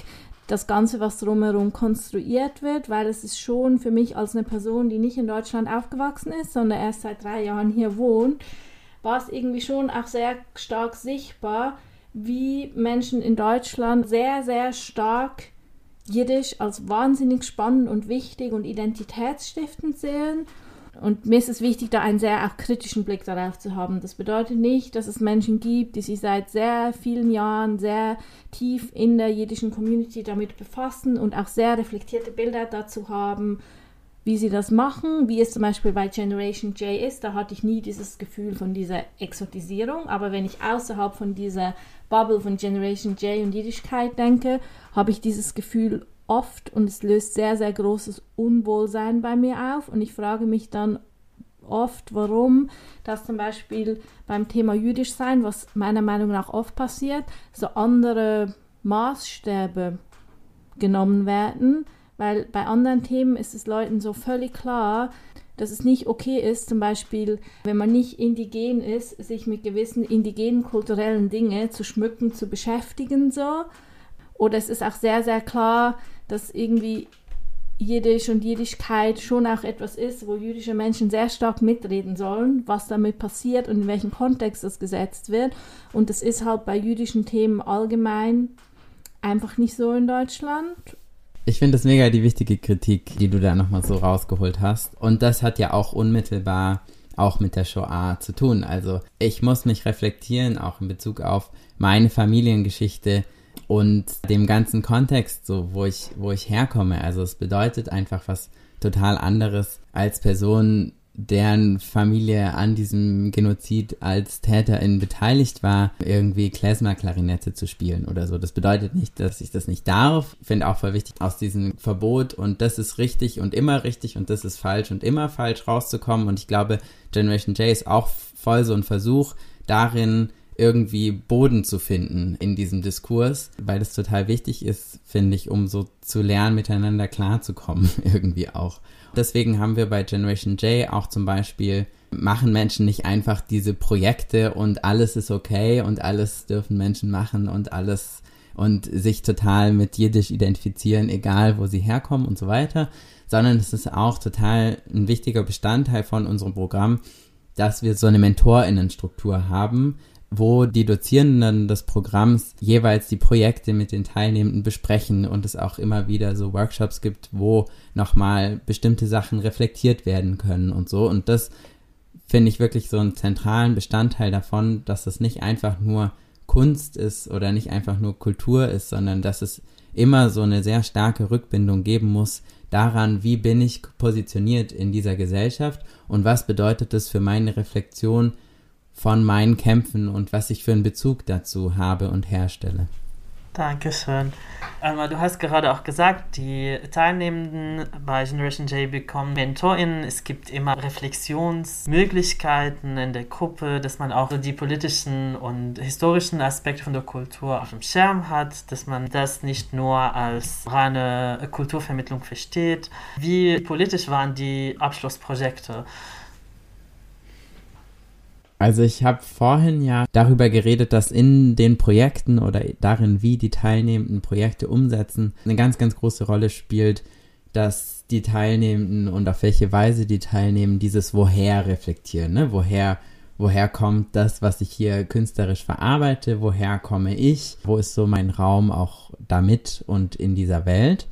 Speaker 2: das Ganze, was drumherum konstruiert wird, weil es ist schon für mich als eine Person, die nicht in Deutschland aufgewachsen ist, sondern erst seit drei Jahren hier wohnt, war es irgendwie schon auch sehr stark sichtbar, wie Menschen in Deutschland sehr, sehr stark Jiddisch als wahnsinnig spannend und wichtig und identitätsstiftend sehen und mir ist es wichtig, da einen sehr auch kritischen Blick darauf zu haben. Das bedeutet nicht, dass es Menschen gibt, die sich seit sehr vielen Jahren sehr tief in der jiddischen Community damit befassen und auch sehr reflektierte Bilder dazu haben, wie sie das machen, wie es zum Beispiel bei Generation J ist. Da hatte ich nie dieses Gefühl von dieser Exotisierung. Aber wenn ich außerhalb von dieser Bubble von Generation J und Jiddischkeit denke, habe ich dieses Gefühl oft und es löst sehr, sehr großes Unwohlsein bei mir auf. Und ich frage mich dann oft, warum das zum Beispiel beim Thema jüdisch sein, was meiner Meinung nach oft passiert, so andere Maßstäbe genommen werden, weil bei anderen Themen ist es Leuten so völlig klar, dass es nicht okay ist, zum Beispiel, wenn man nicht indigen ist, sich mit gewissen indigenen kulturellen Dingen zu schmücken, zu beschäftigen so. Oder es ist auch sehr, sehr klar, dass irgendwie Jiddisch und Jiddischkeit schon auch etwas ist, wo jüdische Menschen sehr stark mitreden sollen, was damit passiert und in welchem Kontext das gesetzt wird. Und das ist halt bei jüdischen Themen allgemein einfach nicht so in Deutschland.
Speaker 1: Ich finde das mega die wichtige Kritik, die du da nochmal so rausgeholt hast. Und das hat ja auch unmittelbar auch mit der Shoah zu tun. Also ich muss mich reflektieren, auch in Bezug auf meine Familiengeschichte und dem ganzen Kontext, so wo ich, wo ich herkomme. Also es bedeutet einfach was total anderes als Person, deren Familie an diesem Genozid als Täterin beteiligt war, irgendwie Klezmer-Klarinette zu spielen oder so. Das bedeutet nicht, dass ich das nicht darf. Finde auch voll wichtig, aus diesem Verbot und das ist richtig und immer richtig und das ist falsch und immer falsch rauszukommen. Und ich glaube, Generation J ist auch voll so ein Versuch darin, irgendwie Boden zu finden in diesem Diskurs, weil das total wichtig ist, finde ich, um so zu lernen, miteinander klarzukommen, (laughs) irgendwie auch. Deswegen haben wir bei Generation J auch zum Beispiel, machen Menschen nicht einfach diese Projekte und alles ist okay und alles dürfen Menschen machen und alles und sich total mit Jiddisch identifizieren, egal wo sie herkommen und so weiter, sondern es ist auch total ein wichtiger Bestandteil von unserem Programm, dass wir so eine Mentorinnenstruktur haben, wo die Dozierenden des Programms jeweils die Projekte mit den Teilnehmenden besprechen und es auch immer wieder so Workshops gibt, wo nochmal bestimmte Sachen reflektiert werden können und so. Und das finde ich wirklich so einen zentralen Bestandteil davon, dass es nicht einfach nur Kunst ist oder nicht einfach nur Kultur ist, sondern dass es immer so eine sehr starke Rückbindung geben muss daran, wie bin ich positioniert in dieser Gesellschaft und was bedeutet das für meine Reflexion von meinen Kämpfen und was ich für einen Bezug dazu habe und herstelle.
Speaker 4: Dankeschön. Alma, du hast gerade auch gesagt, die Teilnehmenden bei Generation J bekommen MentorInnen. Es gibt immer Reflexionsmöglichkeiten in der Gruppe, dass man auch die politischen und historischen Aspekte von der Kultur auf dem Schirm hat, dass man das nicht nur als reine Kulturvermittlung versteht. Wie politisch waren die Abschlussprojekte?
Speaker 1: Also ich habe vorhin ja darüber geredet, dass in den Projekten oder darin, wie die Teilnehmenden Projekte umsetzen, eine ganz, ganz große Rolle spielt, dass die Teilnehmenden und auf welche Weise die teilnehmen, dieses Woher reflektieren. Ne? Woher, woher kommt das, was ich hier künstlerisch verarbeite? Woher komme ich? Wo ist so mein Raum auch damit und in dieser Welt?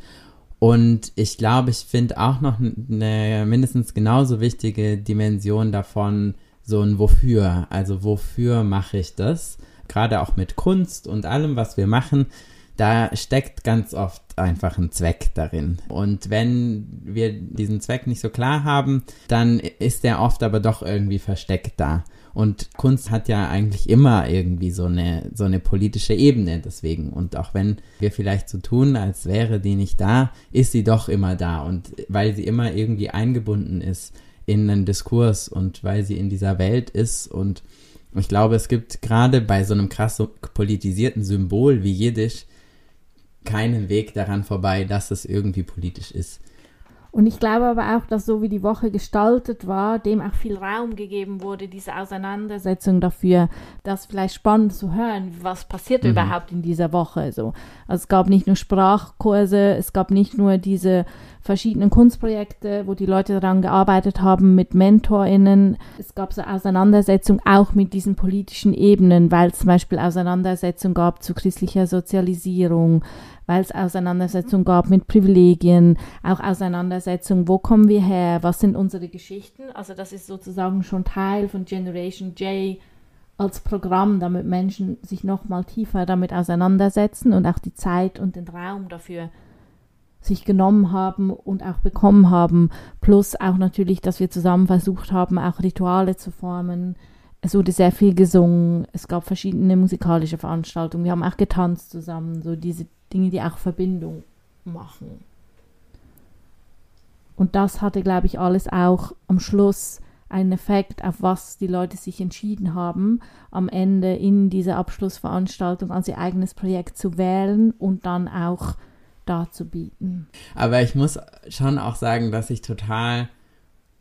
Speaker 1: Und ich glaube, ich finde auch noch eine mindestens genauso wichtige Dimension davon, so ein Wofür. Also wofür mache ich das? Gerade auch mit Kunst und allem, was wir machen, da steckt ganz oft einfach ein Zweck darin. Und wenn wir diesen Zweck nicht so klar haben, dann ist der oft aber doch irgendwie versteckt da. Und Kunst hat ja eigentlich immer irgendwie so eine, so eine politische Ebene deswegen. Und auch wenn wir vielleicht so tun, als wäre die nicht da, ist sie doch immer da. Und weil sie immer irgendwie eingebunden ist in einen Diskurs und weil sie in dieser Welt ist und ich glaube, es gibt gerade bei so einem krass politisierten Symbol wie Jiddisch keinen Weg daran vorbei, dass es irgendwie politisch ist.
Speaker 2: Und ich glaube aber auch, dass so wie die Woche gestaltet war, dem auch viel Raum gegeben wurde, diese Auseinandersetzung dafür, das vielleicht spannend zu hören, was passiert mhm. überhaupt in dieser Woche. So. Also es gab nicht nur Sprachkurse, es gab nicht nur diese verschiedenen Kunstprojekte, wo die Leute daran gearbeitet haben mit MentorInnen. Es gab so Auseinandersetzung auch mit diesen politischen Ebenen, weil es zum Beispiel Auseinandersetzung gab zu christlicher Sozialisierung, weil es Auseinandersetzungen gab mit Privilegien, auch Auseinandersetzungen, wo kommen wir her, was sind unsere Geschichten. Also das ist sozusagen schon Teil von Generation J als Programm, damit Menschen sich nochmal tiefer damit auseinandersetzen und auch die Zeit und den Raum dafür sich genommen haben und auch bekommen haben. Plus auch natürlich, dass wir zusammen versucht haben, auch Rituale zu formen. Es wurde sehr viel gesungen, es gab verschiedene musikalische Veranstaltungen, wir haben auch getanzt zusammen, so diese Dinge, die auch Verbindung machen. Und das hatte, glaube ich, alles auch am Schluss einen Effekt, auf was die Leute sich entschieden haben, am Ende in dieser Abschlussveranstaltung als ihr eigenes Projekt zu wählen und dann auch darzubieten.
Speaker 1: Aber ich muss schon auch sagen, dass ich total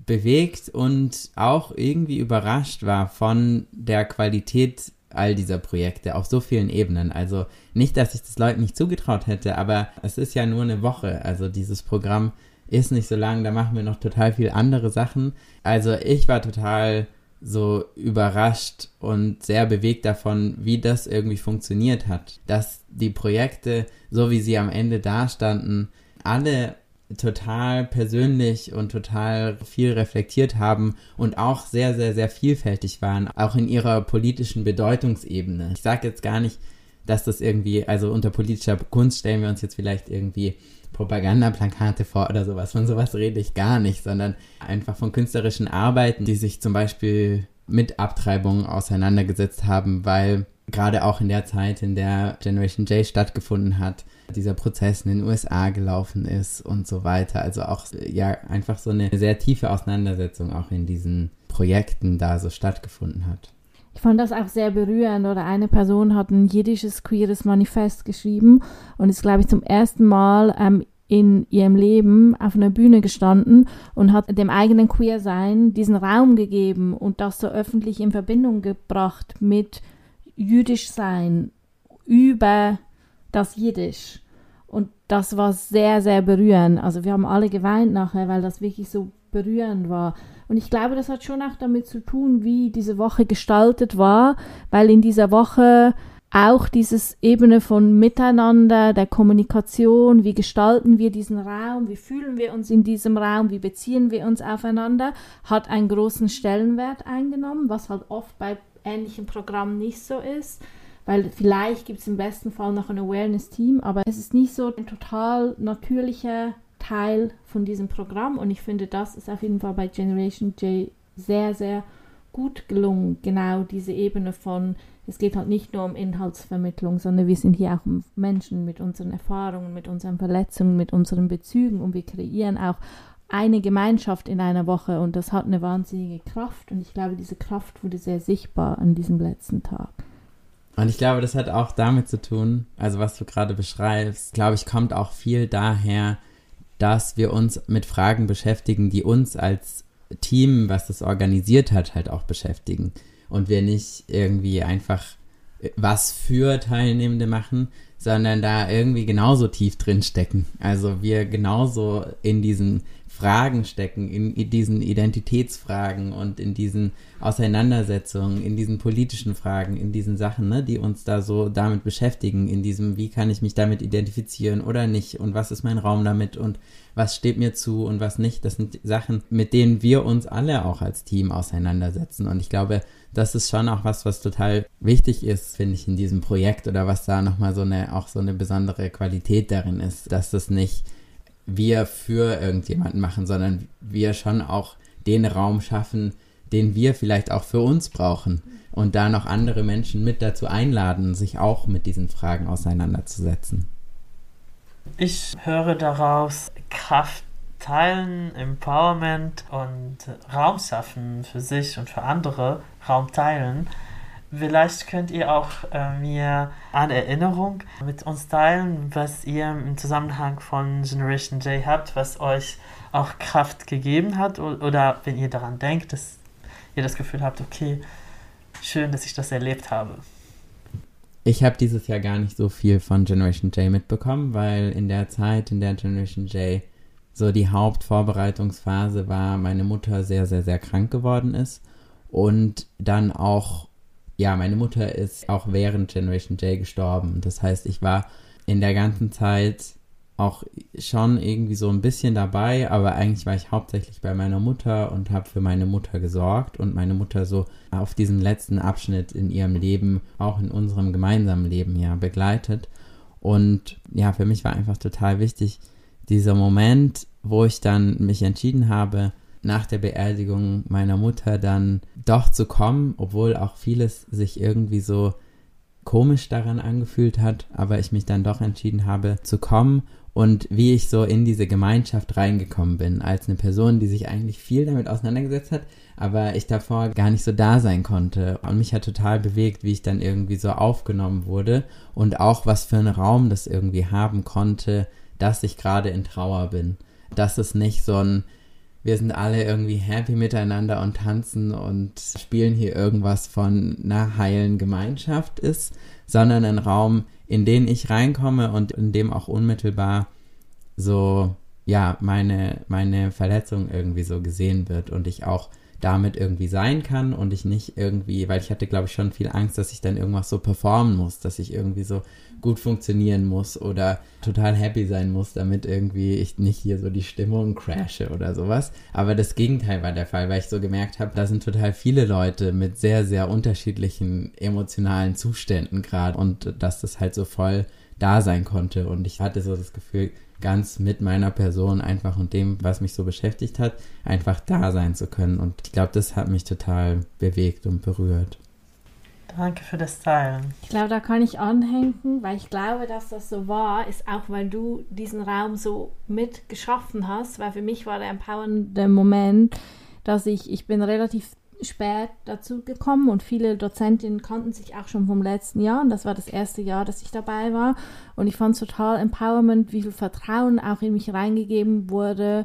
Speaker 1: bewegt und auch irgendwie überrascht war von der Qualität all dieser Projekte auf so vielen Ebenen. Also nicht, dass ich das Leuten nicht zugetraut hätte, aber es ist ja nur eine Woche. Also dieses Programm ist nicht so lang, da machen wir noch total viel andere Sachen. Also ich war total so überrascht und sehr bewegt davon, wie das irgendwie funktioniert hat. Dass die Projekte, so wie sie am Ende dastanden, alle total persönlich und total viel reflektiert haben und auch sehr, sehr, sehr vielfältig waren, auch in ihrer politischen Bedeutungsebene. Ich sage jetzt gar nicht, dass das irgendwie, also unter politischer Kunst stellen wir uns jetzt vielleicht irgendwie Propagandaplakate vor oder sowas. Von sowas rede ich gar nicht, sondern einfach von künstlerischen Arbeiten, die sich zum Beispiel mit Abtreibungen auseinandergesetzt haben, weil gerade auch in der Zeit, in der Generation J stattgefunden hat, dieser Prozess in den USA gelaufen ist und so weiter. Also auch ja einfach so eine sehr tiefe Auseinandersetzung auch in diesen Projekten da so stattgefunden hat.
Speaker 2: Ich fand das auch sehr berührend. Oder eine Person hat ein jiddisches queeres Manifest geschrieben und ist, glaube ich, zum ersten Mal ähm, in ihrem Leben auf einer Bühne gestanden und hat dem eigenen Queersein diesen Raum gegeben und das so öffentlich in Verbindung gebracht mit jüdisch sein über das Jiddisch. Und das war sehr, sehr berührend. Also wir haben alle geweint nachher, weil das wirklich so berührend war. Und ich glaube, das hat schon auch damit zu tun, wie diese Woche gestaltet war, weil in dieser Woche auch dieses Ebene von Miteinander, der Kommunikation, wie gestalten wir diesen Raum, wie fühlen wir uns in diesem Raum, wie beziehen wir uns aufeinander, hat einen großen Stellenwert eingenommen, was halt oft bei ähnlichen Programmen nicht so ist. Weil vielleicht gibt es im besten Fall noch ein Awareness-Team, aber es ist nicht so ein total natürlicher Teil von diesem Programm. Und ich finde, das ist auf jeden Fall bei Generation J sehr, sehr gut gelungen, genau diese Ebene von, es geht halt nicht nur um Inhaltsvermittlung, sondern wir sind hier auch um Menschen mit unseren Erfahrungen, mit unseren Verletzungen, mit unseren Bezügen und wir kreieren auch eine Gemeinschaft in einer Woche und das hat eine wahnsinnige Kraft und ich glaube, diese Kraft wurde sehr sichtbar an diesem letzten Tag.
Speaker 1: Und ich glaube, das hat auch damit zu tun, also was du gerade beschreibst, glaube ich, kommt auch viel daher, dass wir uns mit Fragen beschäftigen, die uns als Team, was das organisiert hat, halt auch beschäftigen. Und wir nicht irgendwie einfach was für Teilnehmende machen, sondern da irgendwie genauso tief drin stecken. Also wir genauso in diesen Fragen stecken, in, diesen Identitätsfragen und in diesen Auseinandersetzungen, in diesen politischen Fragen, in diesen Sachen, ne, die uns da so damit beschäftigen, in diesem, wie kann ich mich damit identifizieren oder nicht und was ist mein Raum damit und was steht mir zu und was nicht. Das sind Sachen, mit denen wir uns alle auch als Team auseinandersetzen. Und ich glaube, das ist schon auch was, was total wichtig ist, finde ich, in diesem Projekt oder was da nochmal so eine, auch so eine besondere Qualität darin ist, dass das nicht wir für irgendjemanden machen, sondern wir schon auch den Raum schaffen, den wir vielleicht auch für uns brauchen und da noch andere Menschen mit dazu einladen, sich auch mit diesen Fragen auseinanderzusetzen.
Speaker 4: Ich höre daraus Kraft teilen, Empowerment und Raum schaffen für sich und für andere, Raum teilen. Vielleicht könnt ihr auch äh, mir eine Erinnerung mit uns teilen, was ihr im Zusammenhang von Generation J habt, was euch auch Kraft gegeben hat oder wenn ihr daran denkt, dass ihr das Gefühl habt, okay, schön, dass ich das erlebt habe.
Speaker 1: Ich habe dieses Jahr gar nicht so viel von Generation J mitbekommen, weil in der Zeit, in der Generation J so die Hauptvorbereitungsphase war, meine Mutter sehr, sehr, sehr krank geworden ist und dann auch ja, meine Mutter ist auch während Generation J gestorben. Das heißt, ich war in der ganzen Zeit auch schon irgendwie so ein bisschen dabei, aber eigentlich war ich hauptsächlich bei meiner Mutter und habe für meine Mutter gesorgt und meine Mutter so auf diesen letzten Abschnitt in ihrem Leben, auch in unserem gemeinsamen Leben ja begleitet. Und ja, für mich war einfach total wichtig dieser Moment, wo ich dann mich entschieden habe, nach der Beerdigung meiner Mutter dann doch zu kommen, obwohl auch vieles sich irgendwie so komisch daran angefühlt hat, aber ich mich dann doch entschieden habe zu kommen und wie ich so in diese Gemeinschaft reingekommen bin, als eine Person, die sich eigentlich viel damit auseinandergesetzt hat, aber ich davor gar nicht so da sein konnte. Und mich hat total bewegt, wie ich dann irgendwie so aufgenommen wurde und auch was für einen Raum das irgendwie haben konnte, dass ich gerade in Trauer bin. Dass es nicht so ein wir sind alle irgendwie happy miteinander und tanzen und spielen hier irgendwas von einer heilen Gemeinschaft ist, sondern ein Raum, in den ich reinkomme und in dem auch unmittelbar so, ja, meine, meine Verletzung irgendwie so gesehen wird und ich auch damit irgendwie sein kann und ich nicht irgendwie, weil ich hatte, glaube ich, schon viel Angst, dass ich dann irgendwas so performen muss, dass ich irgendwie so gut funktionieren muss oder total happy sein muss, damit irgendwie ich nicht hier so die Stimmung crashe oder sowas. Aber das Gegenteil war der Fall, weil ich so gemerkt habe, da sind total viele Leute mit sehr, sehr unterschiedlichen emotionalen Zuständen gerade und dass das halt so voll da sein konnte und ich hatte so das Gefühl, ganz mit meiner Person einfach und dem, was mich so beschäftigt hat, einfach da sein zu können. Und ich glaube, das hat mich total bewegt und berührt.
Speaker 4: Danke für das Teilen.
Speaker 2: Ich glaube, da kann ich anhängen, weil ich glaube, dass das so war, ist auch, weil du diesen Raum so mit geschaffen hast, weil für mich war der empowernde Moment, dass ich, ich bin relativ spät dazu gekommen und viele Dozentinnen kannten sich auch schon vom letzten Jahr und das war das erste Jahr, dass ich dabei war und ich fand es total empowerment, wie viel Vertrauen auch in mich reingegeben wurde,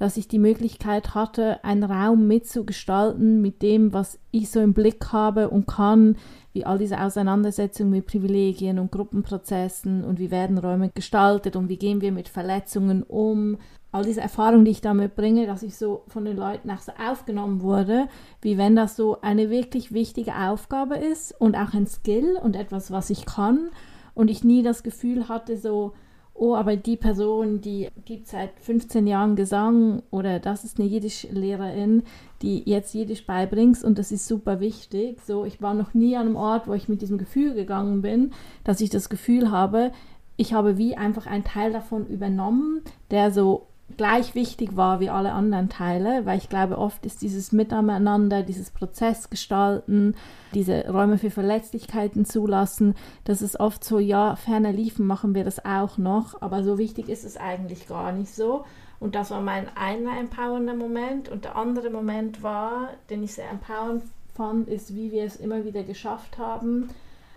Speaker 2: dass ich die Möglichkeit hatte, einen Raum mitzugestalten mit dem, was ich so im Blick habe und kann, wie all diese Auseinandersetzungen mit Privilegien und Gruppenprozessen und wie werden Räume gestaltet und wie gehen wir mit Verletzungen um all diese Erfahrungen, die ich damit bringe, dass ich so von den Leuten auch so aufgenommen wurde, wie wenn das so eine wirklich wichtige Aufgabe ist und auch ein Skill und etwas, was ich kann. Und ich nie das Gefühl hatte, so, oh, aber die Person, die gibt seit 15 Jahren Gesang oder das ist eine Jiddisch-Lehrerin, die jetzt Jiddisch beibringt und das ist super wichtig. So, ich war noch nie an einem Ort, wo ich mit diesem Gefühl gegangen bin, dass ich das Gefühl habe, ich habe wie einfach einen Teil davon übernommen, der so gleich wichtig war wie alle anderen Teile, weil ich glaube, oft ist dieses Miteinander, dieses Prozessgestalten, diese Räume für Verletzlichkeiten zulassen, das ist oft so, ja, ferner liefen machen wir das auch noch, aber so wichtig ist es eigentlich gar nicht so. Und das war mein einer empowernder Moment. Und der andere Moment war, den ich sehr empowernd fand, ist, wie wir es immer wieder geschafft haben,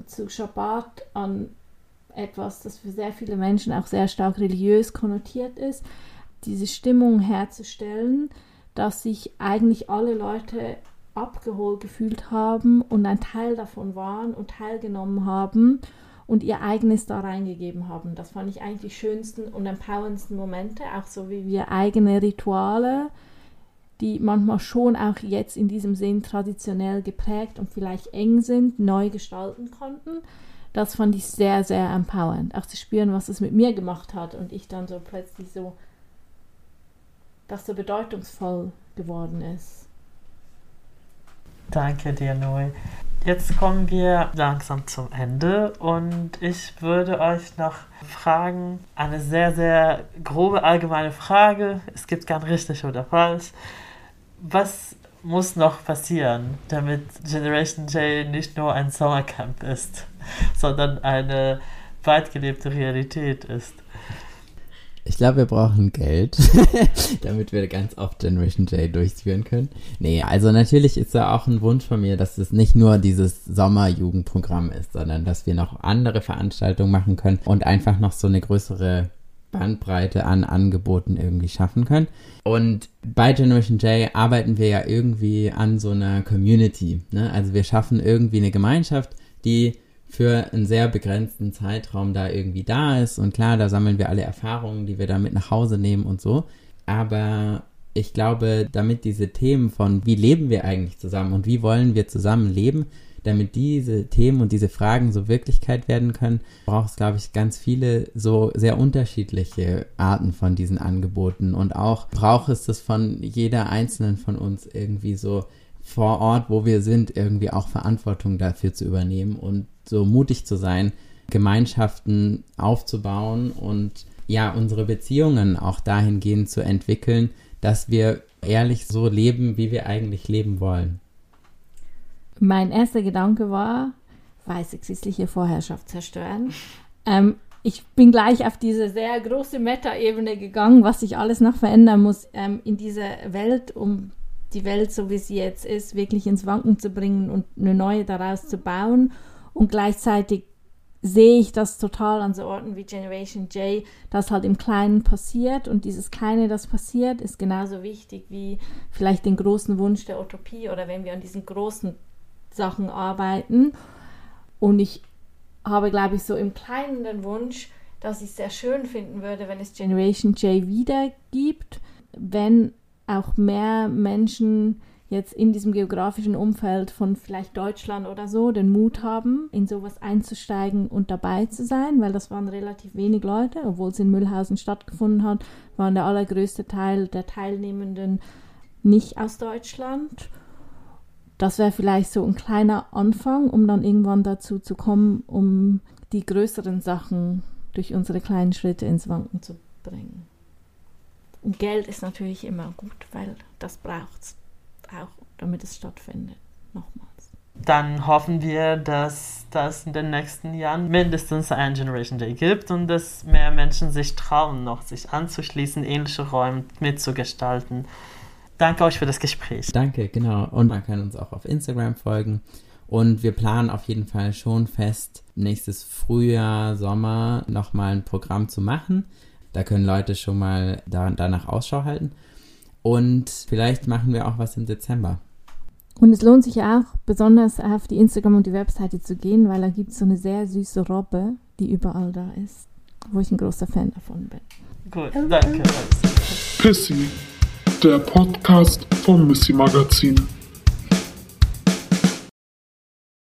Speaker 2: zu Shabbat an etwas, das für sehr viele Menschen auch sehr stark religiös konnotiert ist, diese Stimmung herzustellen, dass sich eigentlich alle Leute abgeholt gefühlt haben und ein Teil davon waren und teilgenommen haben und ihr eigenes da reingegeben haben. Das fand ich eigentlich die schönsten und empowerndsten Momente, auch so wie wir eigene Rituale, die manchmal schon auch jetzt in diesem Sinn traditionell geprägt und vielleicht eng sind, neu gestalten konnten. Das fand ich sehr, sehr empowernd. Auch zu spüren, was es mit mir gemacht hat und ich dann so plötzlich so dass so bedeutungsvoll geworden ist.
Speaker 4: Danke dir, Noe. Jetzt kommen wir langsam zum Ende und ich würde euch noch fragen, eine sehr, sehr grobe allgemeine Frage, es gibt kein richtig oder falsch. Was muss noch passieren, damit Generation J nicht nur ein Sommercamp ist, sondern eine weit gelebte Realität ist?
Speaker 1: Ich glaube, wir brauchen Geld, (laughs) damit wir ganz oft Generation J durchführen können. Nee, also natürlich ist da auch ein Wunsch von mir, dass es nicht nur dieses Sommerjugendprogramm ist, sondern dass wir noch andere Veranstaltungen machen können und einfach noch so eine größere Bandbreite an Angeboten irgendwie schaffen können. Und bei Generation J arbeiten wir ja irgendwie an so einer Community. Ne? Also wir schaffen irgendwie eine Gemeinschaft, die für einen sehr begrenzten Zeitraum da irgendwie da ist. Und klar, da sammeln wir alle Erfahrungen, die wir da mit nach Hause nehmen und so. Aber ich glaube, damit diese Themen von wie leben wir eigentlich zusammen und wie wollen wir zusammen leben, damit diese Themen und diese Fragen so Wirklichkeit werden können, braucht es, glaube ich, ganz viele so sehr unterschiedliche Arten von diesen Angeboten. Und auch braucht es das von jeder einzelnen von uns irgendwie so vor Ort, wo wir sind, irgendwie auch Verantwortung dafür zu übernehmen und so mutig zu sein, Gemeinschaften aufzubauen und ja, unsere Beziehungen auch dahingehend zu entwickeln, dass wir ehrlich so leben, wie wir eigentlich leben wollen.
Speaker 2: Mein erster Gedanke war, weiße christliche Vorherrschaft zerstören. Ähm, ich bin gleich auf diese sehr große Meta-Ebene gegangen, was sich alles noch verändern muss ähm, in dieser Welt, um die Welt, so wie sie jetzt ist, wirklich ins Wanken zu bringen und eine neue daraus zu bauen. Und gleichzeitig sehe ich das total an so Orten wie Generation J, das halt im Kleinen passiert. Und dieses Kleine, das passiert, ist genauso wichtig wie vielleicht den großen Wunsch der Utopie oder wenn wir an diesen großen Sachen arbeiten. Und ich habe, glaube ich, so im Kleinen den Wunsch, dass ich es sehr schön finden würde, wenn es Generation J wieder gibt, wenn auch mehr Menschen jetzt in diesem geografischen Umfeld von vielleicht Deutschland oder so den Mut haben, in sowas einzusteigen und dabei zu sein, weil das waren relativ wenig Leute, obwohl es in Mühlhausen stattgefunden hat, waren der allergrößte Teil der Teilnehmenden nicht aus Deutschland. Das wäre vielleicht so ein kleiner Anfang, um dann irgendwann dazu zu kommen, um die größeren Sachen durch unsere kleinen Schritte ins Wanken zu bringen. Und Geld ist natürlich immer gut, weil das braucht es auch, damit es stattfindet. Nochmals.
Speaker 4: Dann hoffen wir, dass das in den nächsten Jahren mindestens ein Generation Day gibt und dass mehr Menschen sich trauen, noch sich anzuschließen, ähnliche Räume mitzugestalten. Danke euch für das Gespräch.
Speaker 1: Danke, genau. Und man kann uns auch auf Instagram folgen. Und wir planen auf jeden Fall schon fest, nächstes Frühjahr, Sommer nochmal ein Programm zu machen. Da können Leute schon mal da, danach Ausschau halten. Und vielleicht machen wir auch was im Dezember.
Speaker 2: Und es lohnt sich auch, besonders auf die Instagram und die Webseite zu gehen, weil da gibt es so eine sehr süße Robbe, die überall da ist, wo ich ein großer Fan davon bin.
Speaker 4: Gut, danke.
Speaker 3: Pissy, der Podcast vom Missy Magazin.